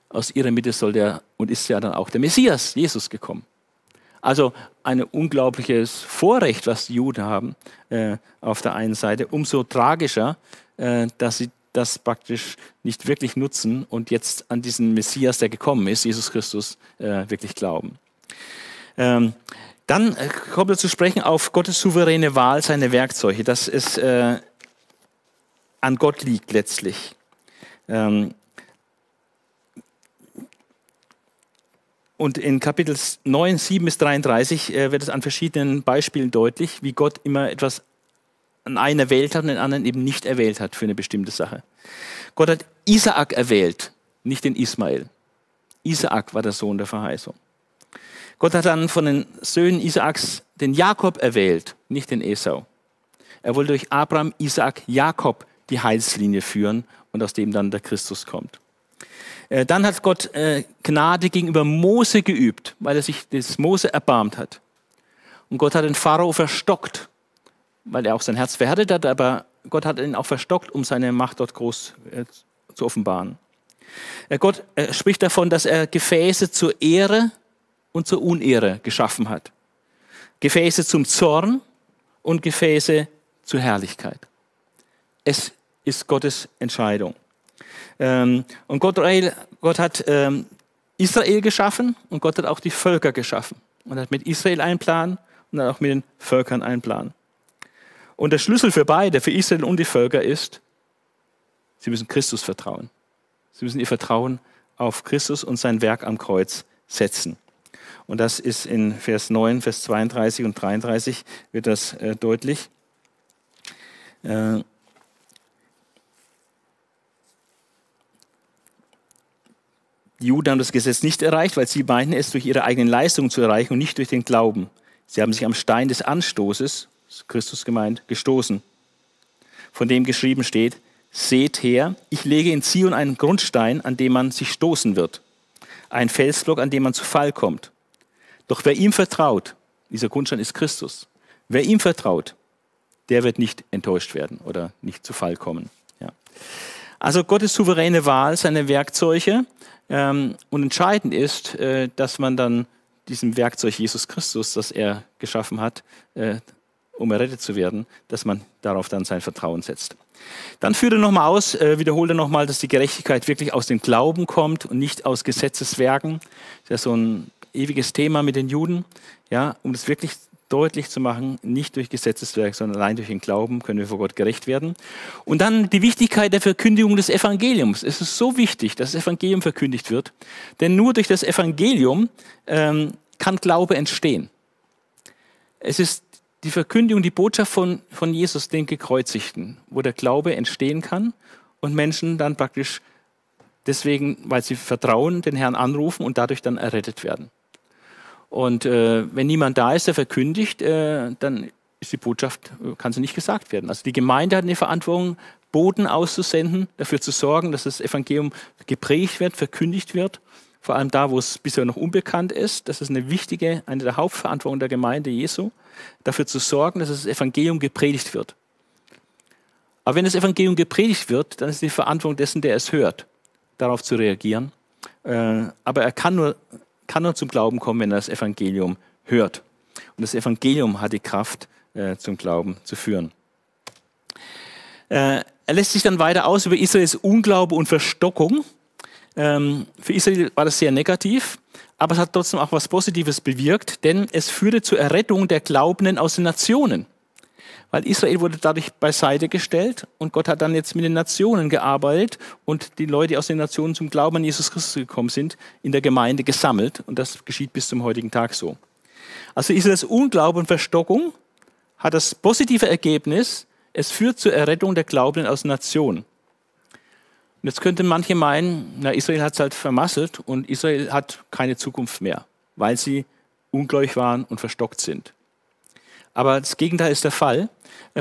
aus ihrer Mitte soll der und ist ja dann auch der Messias, Jesus, gekommen. Also ein unglaubliches Vorrecht, was die Juden haben äh, auf der einen Seite. Umso tragischer, äh, dass sie das praktisch nicht wirklich nutzen und jetzt an diesen Messias, der gekommen ist, Jesus Christus, äh, wirklich glauben. Ähm, dann äh, kommt er zu sprechen auf Gottes souveräne Wahl seiner Werkzeuge, dass es äh, an Gott liegt letztlich. Ähm, und in Kapitel 9, 7 bis 33 äh, wird es an verschiedenen Beispielen deutlich, wie Gott immer etwas an einen erwählt hat und den anderen eben nicht erwählt hat für eine bestimmte Sache. Gott hat Isaak erwählt, nicht den Ismael. Isaak war der Sohn der Verheißung. Gott hat dann von den Söhnen Isaaks den Jakob erwählt, nicht den Esau. Er wollte durch Abraham, Isaak, Jakob die Heilslinie führen und aus dem dann der Christus kommt. Äh, dann hat Gott äh, Gnade gegenüber Mose geübt, weil er sich des Mose erbarmt hat. Und Gott hat den Pharao verstockt, weil er auch sein Herz verhärtet hat, aber Gott hat ihn auch verstockt, um seine Macht dort groß äh, zu offenbaren. Gott spricht davon, dass er Gefäße zur Ehre und zur Unehre geschaffen hat. Gefäße zum Zorn, und Gefäße zur Herrlichkeit. Es ist Gottes Entscheidung. Ähm, und Gott, Gott hat ähm, Israel geschaffen und Gott hat auch die Völker geschaffen. Und hat mit Israel einen Plan und dann auch mit den Völkern einen Plan. Und der Schlüssel für beide, für Israel und die Völker ist, sie müssen Christus vertrauen. Sie müssen ihr Vertrauen auf Christus und sein Werk am Kreuz setzen. Und das ist in Vers 9, Vers 32 und 33 wird das äh, deutlich. Äh, Die Juden haben das Gesetz nicht erreicht, weil sie meinten, es durch ihre eigenen Leistungen zu erreichen und nicht durch den Glauben. Sie haben sich am Stein des Anstoßes, Christus gemeint, gestoßen, von dem geschrieben steht, seht her, ich lege in Zion einen Grundstein, an dem man sich stoßen wird, ein Felsblock, an dem man zu Fall kommt. Doch wer ihm vertraut, dieser Grundstein ist Christus, wer ihm vertraut, der wird nicht enttäuscht werden oder nicht zu Fall kommen. Ja. Also Gottes souveräne Wahl, seine Werkzeuge. Ähm, und entscheidend ist, äh, dass man dann diesem Werkzeug Jesus Christus, das er geschaffen hat, äh, um errettet zu werden, dass man darauf dann sein Vertrauen setzt. Dann führt er nochmal aus, äh, wiederholt er nochmal, dass die Gerechtigkeit wirklich aus dem Glauben kommt und nicht aus Gesetzeswerken. Das ist ja so ein ewiges Thema mit den Juden, ja, um das wirklich deutlich zu machen, nicht durch Gesetzeswerk, sondern allein durch den Glauben können wir vor Gott gerecht werden. Und dann die Wichtigkeit der Verkündigung des Evangeliums. Es ist so wichtig, dass das Evangelium verkündigt wird, denn nur durch das Evangelium ähm, kann Glaube entstehen. Es ist die Verkündigung, die Botschaft von, von Jesus, den Gekreuzigten, wo der Glaube entstehen kann und Menschen dann praktisch deswegen, weil sie vertrauen, den Herrn anrufen und dadurch dann errettet werden. Und äh, wenn niemand da ist, der verkündigt, äh, dann ist die Botschaft, äh, kann sie nicht gesagt werden. Also die Gemeinde hat eine Verantwortung, Boten auszusenden, dafür zu sorgen, dass das Evangelium geprägt wird, verkündigt wird. Vor allem da, wo es bisher noch unbekannt ist. Das ist eine wichtige, eine der Hauptverantwortungen der Gemeinde Jesu, dafür zu sorgen, dass das Evangelium gepredigt wird. Aber wenn das Evangelium gepredigt wird, dann ist die Verantwortung dessen, der es hört, darauf zu reagieren. Äh, aber er kann nur kann nur zum Glauben kommen, wenn er das Evangelium hört. Und das Evangelium hat die Kraft, äh, zum Glauben zu führen. Äh, er lässt sich dann weiter aus über Israels Unglaube und Verstockung. Ähm, für Israel war das sehr negativ, aber es hat trotzdem auch was Positives bewirkt, denn es führte zur Errettung der Glaubenden aus den Nationen weil Israel wurde dadurch beiseite gestellt und Gott hat dann jetzt mit den Nationen gearbeitet und die Leute aus den Nationen zum Glauben an Jesus Christus gekommen sind, in der Gemeinde gesammelt und das geschieht bis zum heutigen Tag so. Also Israels Unglaube und Verstockung hat das positive Ergebnis, es führt zur Errettung der Glaubenden aus Nationen. Und jetzt könnte manche meinen, na, Israel hat es halt vermasselt und Israel hat keine Zukunft mehr, weil sie ungläubig waren und verstockt sind. Aber das Gegenteil ist der Fall.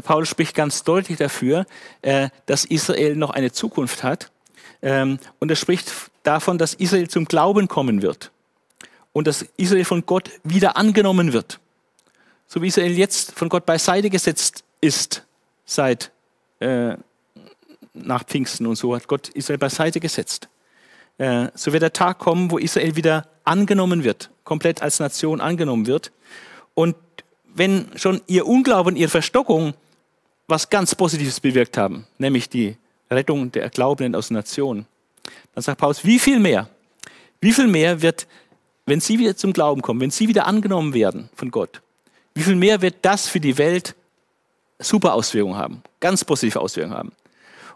Paulus spricht ganz deutlich dafür, äh, dass Israel noch eine Zukunft hat. Ähm, und er spricht davon, dass Israel zum Glauben kommen wird. Und dass Israel von Gott wieder angenommen wird. So wie Israel jetzt von Gott beiseite gesetzt ist, seit äh, nach Pfingsten und so hat Gott Israel beiseite gesetzt. Äh, so wird der Tag kommen, wo Israel wieder angenommen wird, komplett als Nation angenommen wird. Und wenn schon ihr Unglaube und ihre Verstockung was ganz Positives bewirkt haben, nämlich die Rettung der Glaubenden aus der Nation, dann sagt Paulus, wie viel mehr, wie viel mehr wird, wenn sie wieder zum Glauben kommen, wenn sie wieder angenommen werden von Gott, wie viel mehr wird das für die Welt super Auswirkungen haben, ganz positive Auswirkungen haben.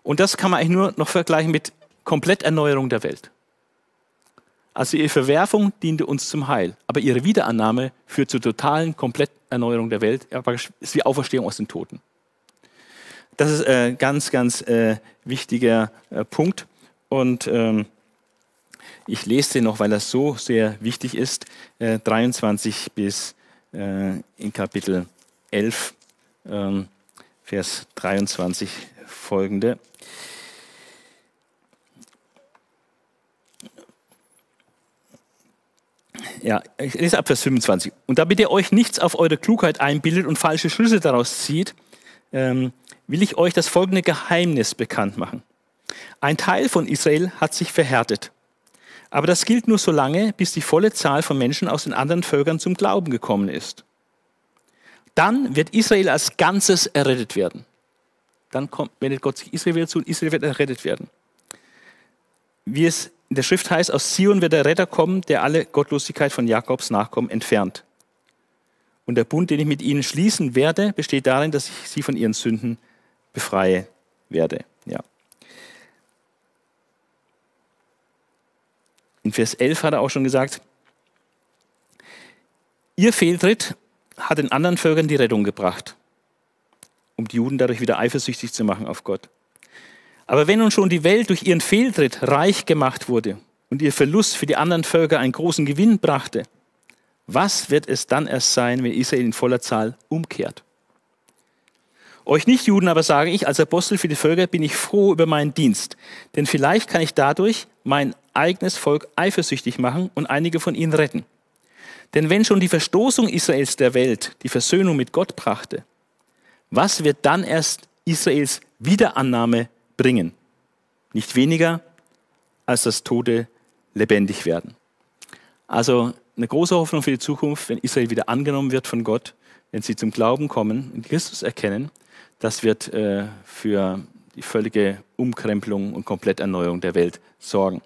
Und das kann man eigentlich nur noch vergleichen mit Kompletterneuerung der Welt. Also ihre Verwerfung diente uns zum Heil, aber ihre Wiederannahme führt zur totalen Kompletterneuerung der Welt. Es ist wie Auferstehung aus den Toten. Das ist ein äh, ganz, ganz äh, wichtiger äh, Punkt. Und ähm, ich lese den noch, weil das so sehr wichtig ist. Äh, 23 bis äh, in Kapitel 11, ähm, Vers 23 folgende. Ja, ich lese ab Vers 25. Und damit ihr euch nichts auf eure Klugheit einbildet und falsche Schlüsse daraus zieht, ähm, will ich euch das folgende Geheimnis bekannt machen. Ein Teil von Israel hat sich verhärtet. Aber das gilt nur so lange, bis die volle Zahl von Menschen aus den anderen Völkern zum Glauben gekommen ist. dann wird Israel als Ganzes errettet werden. Dann kommt, wendet Gott sich Israel zu und Israel wird errettet werden. Wie es in der Schrift heißt, aus Zion wird der Retter kommen, der alle Gottlosigkeit von Jakobs Nachkommen entfernt. Und der Bund, den ich mit ihnen schließen werde, besteht darin, dass ich sie von ihren Sünden befreie werde. Ja. In Vers 11 hat er auch schon gesagt, ihr Fehltritt hat den anderen Völkern die Rettung gebracht, um die Juden dadurch wieder eifersüchtig zu machen auf Gott. Aber wenn nun schon die Welt durch ihren Fehltritt reich gemacht wurde und ihr Verlust für die anderen Völker einen großen Gewinn brachte, was wird es dann erst sein, wenn Israel in voller Zahl umkehrt? Euch Nichtjuden aber sage ich, als Apostel für die Völker bin ich froh über meinen Dienst, denn vielleicht kann ich dadurch mein eigenes Volk eifersüchtig machen und einige von ihnen retten. Denn wenn schon die Verstoßung Israels der Welt die Versöhnung mit Gott brachte, was wird dann erst Israels Wiederannahme bringen? Nicht weniger als das Tode lebendig werden. Also eine große Hoffnung für die Zukunft, wenn Israel wieder angenommen wird von Gott, wenn sie zum Glauben kommen und Christus erkennen, das wird äh, für die völlige Umkrempelung und Kompletterneuerung der Welt sorgen.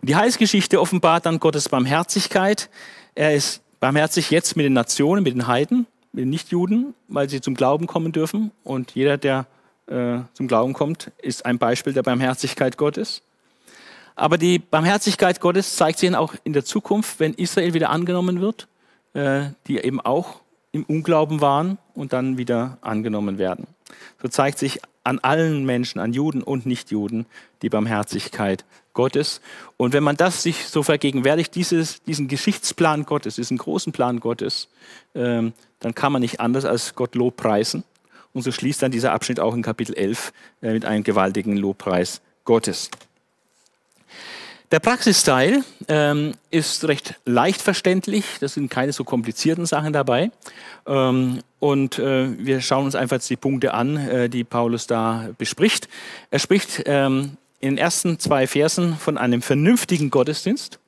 Und die Heilsgeschichte offenbart dann Gottes Barmherzigkeit. Er ist barmherzig jetzt mit den Nationen, mit den Heiden, mit den Nichtjuden, weil sie zum Glauben kommen dürfen. Und jeder, der äh, zum Glauben kommt, ist ein Beispiel der Barmherzigkeit Gottes. Aber die Barmherzigkeit Gottes zeigt sich auch in der Zukunft, wenn Israel wieder angenommen wird, äh, die eben auch im Unglauben waren und dann wieder angenommen werden. So zeigt sich an allen Menschen, an Juden und Nichtjuden, die Barmherzigkeit Gottes. Und wenn man das sich so vergegenwärtigt, dieses, diesen Geschichtsplan Gottes, diesen großen Plan Gottes, ähm, dann kann man nicht anders als Gott Lobpreisen. Und so schließt dann dieser Abschnitt auch in Kapitel 11 äh, mit einem gewaltigen Lobpreis Gottes. Der Praxisteil ähm, ist recht leicht verständlich. Das sind keine so komplizierten Sachen dabei. Ähm, und äh, wir schauen uns einfach die Punkte an, äh, die Paulus da bespricht. Er spricht ähm, in den ersten zwei Versen von einem vernünftigen Gottesdienst.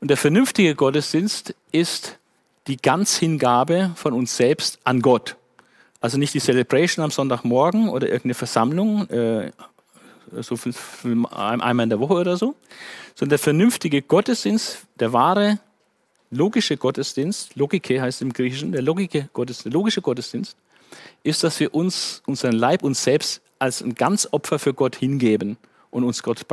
Und der vernünftige Gottesdienst ist die Ganzhingabe von uns selbst an Gott. Also nicht die Celebration am Sonntagmorgen oder irgendeine Versammlung, äh, so viel, einmal in der Woche oder so, sondern der vernünftige Gottesdienst, der wahre logische Gottesdienst, Logike heißt im Griechischen, der Logike Gottesdienst, logische Gottesdienst, ist, dass wir uns, unseren Leib, uns selbst als ein Ganzopfer für Gott hingeben und uns Gott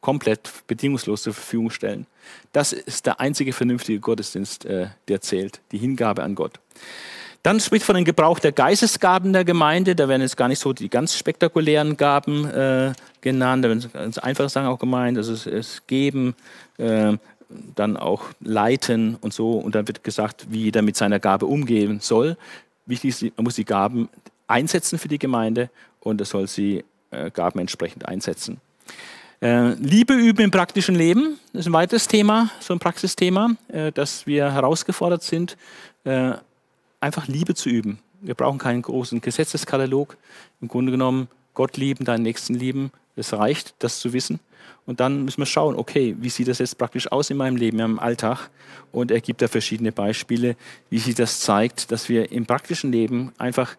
komplett bedingungslos zur Verfügung stellen. Das ist der einzige vernünftige Gottesdienst, äh, der zählt, die Hingabe an Gott. Dann spricht von dem Gebrauch der Geistesgaben der Gemeinde. Da werden jetzt gar nicht so die ganz spektakulären Gaben äh, genannt. Da werden ganz einfache Sachen auch gemeint. Also es, es geben, äh, dann auch leiten und so. Und dann wird gesagt, wie jeder mit seiner Gabe umgehen soll. Wichtig ist, man muss die Gaben einsetzen für die Gemeinde und er soll sie äh, Gaben entsprechend einsetzen. Äh, Liebe üben im praktischen Leben das ist ein weiteres Thema, so ein Praxisthema, äh, dass wir herausgefordert sind, äh, einfach Liebe zu üben. Wir brauchen keinen großen Gesetzeskatalog. Im Grunde genommen Gott lieben, deinen Nächsten lieben. Es reicht, das zu wissen. Und dann müssen wir schauen, okay, wie sieht das jetzt praktisch aus in meinem Leben, meinem Alltag? Und er gibt da verschiedene Beispiele, wie sich das zeigt, dass wir im praktischen Leben einfach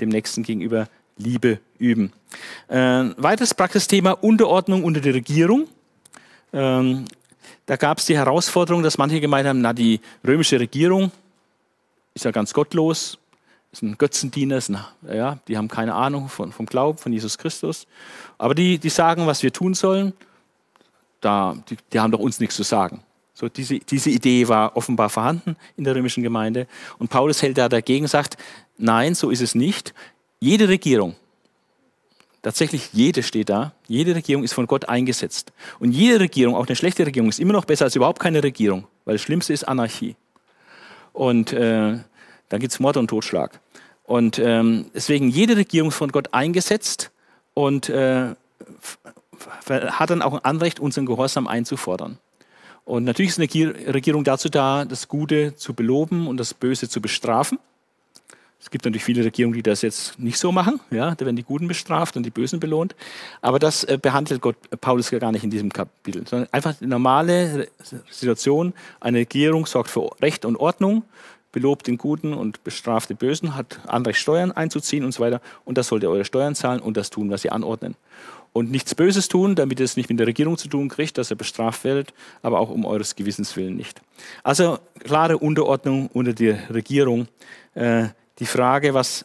dem Nächsten gegenüber Liebe üben. Äh, weiteres Praxisthema Unterordnung unter der Regierung. Ähm, da gab es die Herausforderung, dass manche gemeint haben, na die römische Regierung, ist ja ganz gottlos, ist ein Götzendiener, ist ein, ja, die haben keine Ahnung von, vom Glauben, von Jesus Christus. Aber die, die sagen, was wir tun sollen, da, die, die haben doch uns nichts zu sagen. So diese, diese Idee war offenbar vorhanden in der römischen Gemeinde. Und Paulus hält da dagegen, sagt, nein, so ist es nicht. Jede Regierung, tatsächlich jede steht da, jede Regierung ist von Gott eingesetzt. Und jede Regierung, auch eine schlechte Regierung, ist immer noch besser als überhaupt keine Regierung, weil das Schlimmste ist Anarchie. Und äh, dann gibt es Mord und Totschlag. Und ähm, deswegen jede Regierung von Gott eingesetzt und äh, hat dann auch ein Anrecht, unseren Gehorsam einzufordern. Und natürlich ist eine Regierung dazu da, das Gute zu beloben und das Böse zu bestrafen. Es gibt natürlich viele Regierungen, die das jetzt nicht so machen. Ja, da werden die Guten bestraft und die Bösen belohnt. Aber das äh, behandelt Gott, Paulus gar nicht in diesem Kapitel, sondern einfach die normale Situation. Eine Regierung sorgt für Recht und Ordnung, belobt den Guten und bestraft den Bösen, hat Anrecht, Steuern einzuziehen und so weiter. Und das sollt ihr eure Steuern zahlen und das tun, was sie anordnen. Und nichts Böses tun, damit ihr es nicht mit der Regierung zu tun kriegt, dass ihr bestraft werdet, aber auch um eures Gewissens willen nicht. Also klare Unterordnung unter der Regierung. Äh, die Frage, was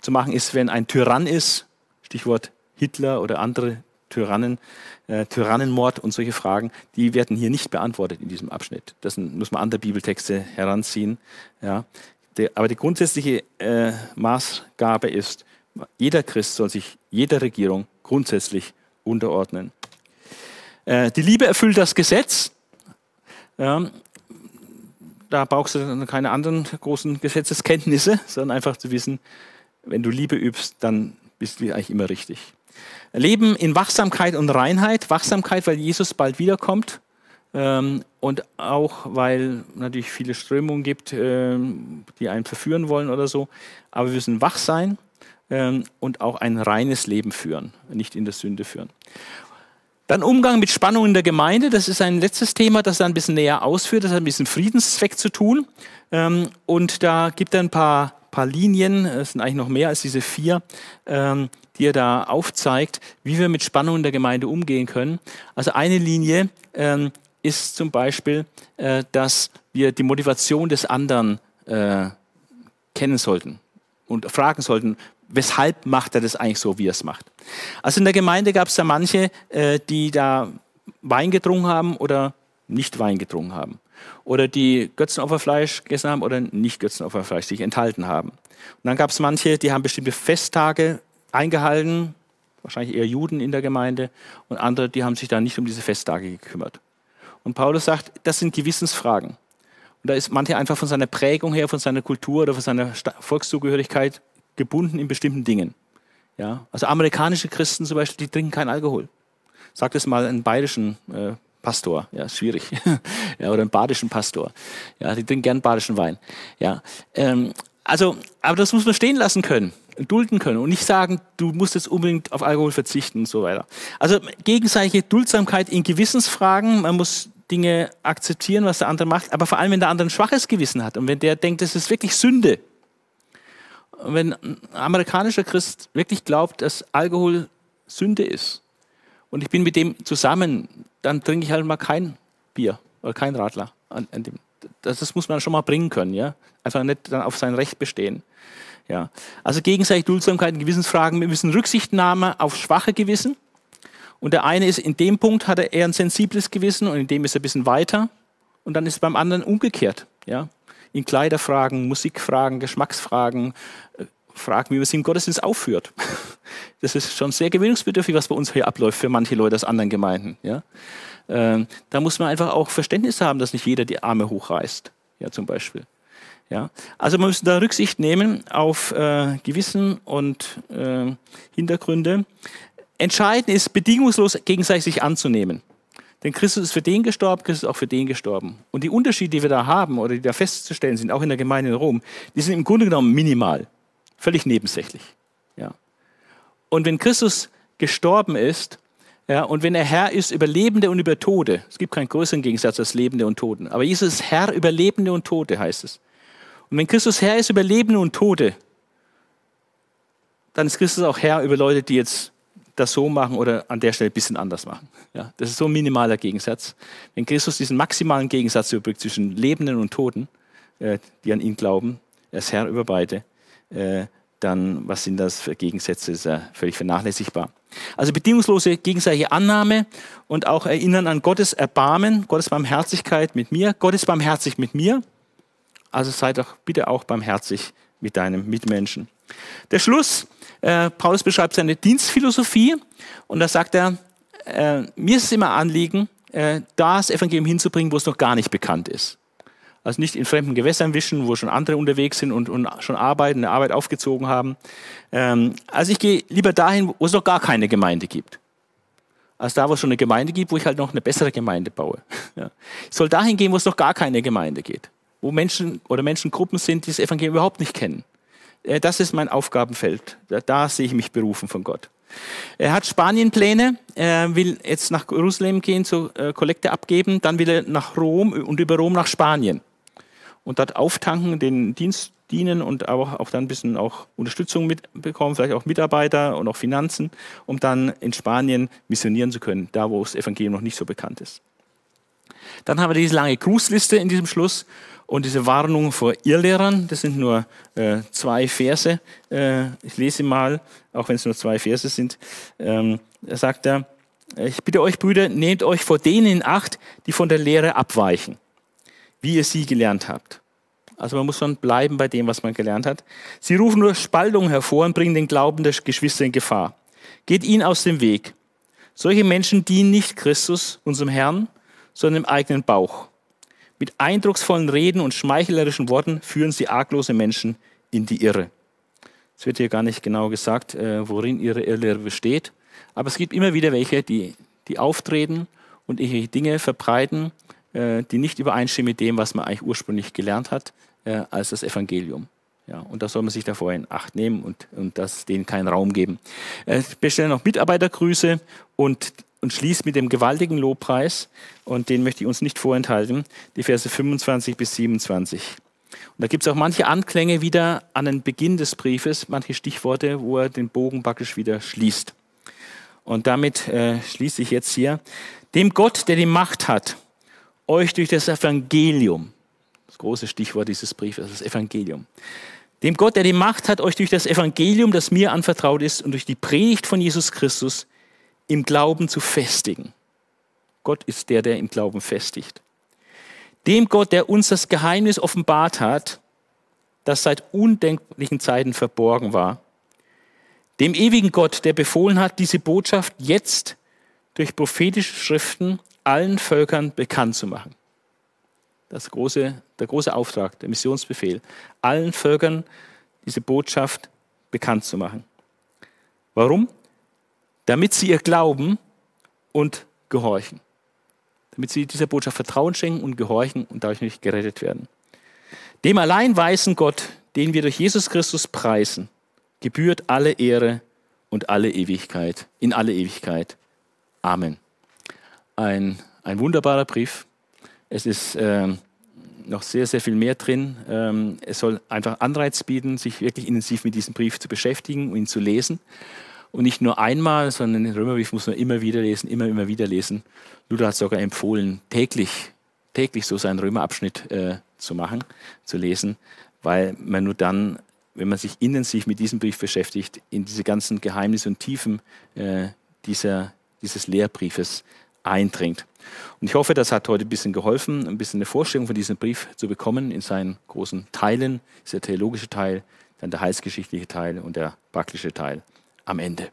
zu machen ist, wenn ein Tyrann ist, Stichwort Hitler oder andere Tyrannen, äh, Tyrannenmord und solche Fragen, die werden hier nicht beantwortet in diesem Abschnitt. Das muss man andere Bibeltexte heranziehen. Ja. Der, aber die grundsätzliche äh, Maßgabe ist, jeder Christ soll sich jeder Regierung grundsätzlich unterordnen. Äh, die Liebe erfüllt das Gesetz. Ja, da brauchst du keine anderen großen Gesetzeskenntnisse, sondern einfach zu wissen, wenn du Liebe übst, dann bist du eigentlich immer richtig. Leben in Wachsamkeit und Reinheit. Wachsamkeit, weil Jesus bald wiederkommt. Ähm, und auch, weil natürlich viele Strömungen gibt, ähm, die einen verführen wollen oder so. Aber wir müssen wach sein ähm, und auch ein reines Leben führen, nicht in der Sünde führen. Dann Umgang mit Spannungen in der Gemeinde. Das ist ein letztes Thema, das er ein bisschen näher ausführt. Das hat ein bisschen Friedenszweck zu tun. Ähm, und da gibt er ein paar, paar Linien, es sind eigentlich noch mehr als diese vier, ähm, die er da aufzeigt, wie wir mit Spannungen in der Gemeinde umgehen können. Also eine Linie ähm, ist zum Beispiel, äh, dass wir die Motivation des anderen äh, kennen sollten und fragen sollten, weshalb macht er das eigentlich so, wie er es macht. Also in der Gemeinde gab es da manche, äh, die da Wein getrunken haben oder nicht Wein getrunken haben. Oder die Götzenopferfleisch gegessen haben oder nicht Götzenopferfleisch sich enthalten haben. Und dann gab es manche, die haben bestimmte Festtage eingehalten, wahrscheinlich eher Juden in der Gemeinde, und andere, die haben sich da nicht um diese Festtage gekümmert. Und Paulus sagt, das sind Gewissensfragen. Und da ist manche einfach von seiner Prägung her, von seiner Kultur oder von seiner Volkszugehörigkeit gebunden in bestimmten Dingen. Ja? Also amerikanische Christen zum Beispiel, die trinken keinen Alkohol. Sagt es mal einen bayerischen äh, Pastor, ja, schwierig. ja, oder einen badischen Pastor. Ja, die trinken gern badischen Wein. Ja, ähm, also, aber das muss man stehen lassen können, dulden können und nicht sagen, du musst jetzt unbedingt auf Alkohol verzichten und so weiter. Also gegenseitige Duldsamkeit in Gewissensfragen, man muss Dinge akzeptieren, was der andere macht, aber vor allem, wenn der andere ein schwaches Gewissen hat und wenn der denkt, das ist wirklich Sünde, wenn ein amerikanischer Christ wirklich glaubt, dass Alkohol Sünde ist und ich bin mit dem zusammen, dann trinke ich halt mal kein Bier oder kein Radler. Das, muss man schon mal bringen können, ja. Einfach nicht dann auf sein Recht bestehen. Ja. Also gegenseitig Duldsamkeit in Gewissensfragen. Wir müssen Rücksichtnahme auf schwache Gewissen. Und der eine ist, in dem Punkt hat er eher ein sensibles Gewissen und in dem ist er ein bisschen weiter. Und dann ist es beim anderen umgekehrt. Ja in Kleiderfragen, Musikfragen, Geschmacksfragen, äh, Fragen, wie man sie im Gottesdienst aufführt. Das ist schon sehr gewöhnungsbedürftig, was bei uns hier abläuft für manche Leute aus anderen Gemeinden. Ja? Ähm, da muss man einfach auch Verständnis haben, dass nicht jeder die Arme hochreißt, ja, zum Beispiel. Ja? Also man muss da Rücksicht nehmen auf äh, Gewissen und äh, Hintergründe. Entscheidend ist, bedingungslos gegenseitig sich anzunehmen. Denn Christus ist für den gestorben, Christus ist auch für den gestorben. Und die Unterschiede, die wir da haben oder die da festzustellen sind, auch in der Gemeinde in Rom, die sind im Grunde genommen minimal, völlig nebensächlich. Ja. Und wenn Christus gestorben ist, ja, und wenn er Herr ist über Lebende und über Tote, es gibt keinen größeren Gegensatz als Lebende und Toten, aber Jesus ist Herr über Lebende und Tote, heißt es. Und wenn Christus Herr ist über Lebende und Tote, dann ist Christus auch Herr über Leute, die jetzt das so machen oder an der Stelle ein bisschen anders machen. Ja, das ist so ein minimaler Gegensatz. Wenn Christus diesen maximalen Gegensatz überbrückt zwischen Lebenden und Toten, äh, die an ihn glauben, er ist Herr über beide, äh, dann was sind das für Gegensätze? Das ist ja völlig vernachlässigbar. Also bedingungslose gegenseitige Annahme und auch Erinnern an Gottes Erbarmen, Gottes Barmherzigkeit mit mir. Gott ist barmherzig mit mir, also sei doch bitte auch barmherzig mit deinem Mitmenschen. Der Schluss, äh, Paulus beschreibt seine Dienstphilosophie und da sagt er, äh, mir ist es immer Anliegen, äh, das Evangelium hinzubringen, wo es noch gar nicht bekannt ist. Also nicht in fremden Gewässern wischen, wo schon andere unterwegs sind und, und schon arbeiten, eine Arbeit aufgezogen haben. Ähm, also ich gehe lieber dahin, wo es noch gar keine Gemeinde gibt. Als da, wo es schon eine Gemeinde gibt, wo ich halt noch eine bessere Gemeinde baue. Ja. Ich soll dahin gehen, wo es noch gar keine Gemeinde geht. Wo Menschen oder Menschengruppen sind, die das Evangelium überhaupt nicht kennen. Äh, das ist mein Aufgabenfeld. Da, da sehe ich mich berufen von Gott. Er hat Spanienpläne, er will jetzt nach Jerusalem gehen, zur äh, Kollekte abgeben, dann will er nach Rom und über Rom nach Spanien. und dort auftanken, den Dienst dienen und auch, auch dann ein bisschen auch Unterstützung mitbekommen, vielleicht auch Mitarbeiter und auch Finanzen, um dann in Spanien missionieren zu können, da wo das Evangelium noch nicht so bekannt ist. Dann haben wir diese lange Grußliste in diesem Schluss und diese Warnung vor Irrlehrern. Das sind nur äh, zwei Verse. Äh, ich lese mal, auch wenn es nur zwei Verse sind. Ähm, sagt er, ich bitte euch, Brüder, nehmt euch vor denen in Acht, die von der Lehre abweichen, wie ihr sie gelernt habt. Also man muss schon bleiben bei dem, was man gelernt hat. Sie rufen nur Spaltung hervor und bringen den Glauben der Geschwister in Gefahr. Geht ihnen aus dem Weg. Solche Menschen dienen nicht Christus, unserem Herrn, sondern im eigenen Bauch. Mit eindrucksvollen Reden und schmeichlerischen Worten führen sie arglose Menschen in die Irre. Es wird hier gar nicht genau gesagt, äh, worin ihre Irrlehre besteht. Aber es gibt immer wieder welche, die, die auftreten und ihre Dinge verbreiten, äh, die nicht übereinstimmen mit dem, was man eigentlich ursprünglich gelernt hat, äh, als das Evangelium. Ja, und da soll man sich davor in Acht nehmen und, und das denen keinen Raum geben. Äh, ich bestelle noch Mitarbeitergrüße und, und schließe mit dem gewaltigen Lobpreis, und den möchte ich uns nicht vorenthalten, die Verse 25 bis 27. Und da gibt es auch manche Anklänge wieder an den Beginn des Briefes, manche Stichworte, wo er den Bogen praktisch wieder schließt. Und damit äh, schließe ich jetzt hier. Dem Gott, der die Macht hat, euch durch das Evangelium, das große Stichwort dieses Briefes, das Evangelium, dem Gott, der die Macht hat, euch durch das Evangelium, das mir anvertraut ist, und durch die Predigt von Jesus Christus im Glauben zu festigen. Gott ist der, der im Glauben festigt. Dem Gott, der uns das Geheimnis offenbart hat, das seit undenklichen Zeiten verborgen war. Dem ewigen Gott, der befohlen hat, diese Botschaft jetzt durch prophetische Schriften allen Völkern bekannt zu machen. Das große, der große Auftrag, der Missionsbefehl, allen Völkern diese Botschaft bekannt zu machen. Warum? Damit sie ihr glauben und gehorchen. Damit sie dieser Botschaft Vertrauen schenken und gehorchen und dadurch nicht gerettet werden. Dem allein weißen Gott, den wir durch Jesus Christus preisen, gebührt alle Ehre und alle Ewigkeit, in alle Ewigkeit. Amen ein, ein wunderbarer Brief. Es ist äh, noch sehr, sehr viel mehr drin. Ähm, es soll einfach Anreiz bieten, sich wirklich intensiv mit diesem Brief zu beschäftigen und ihn zu lesen. Und nicht nur einmal, sondern den Römerbrief muss man immer wieder lesen, immer, immer wieder lesen. Luther hat sogar empfohlen, täglich, täglich so seinen Römerabschnitt äh, zu machen, zu lesen, weil man nur dann, wenn man sich intensiv mit diesem Brief beschäftigt, in diese ganzen Geheimnisse und Tiefen äh, dieser, dieses Lehrbriefes eindringt. Und ich hoffe, das hat heute ein bisschen geholfen, ein bisschen eine Vorstellung von diesem Brief zu bekommen in seinen großen Teilen. Das der theologische Teil, dann der heilsgeschichtliche Teil und der praktische Teil am Ende.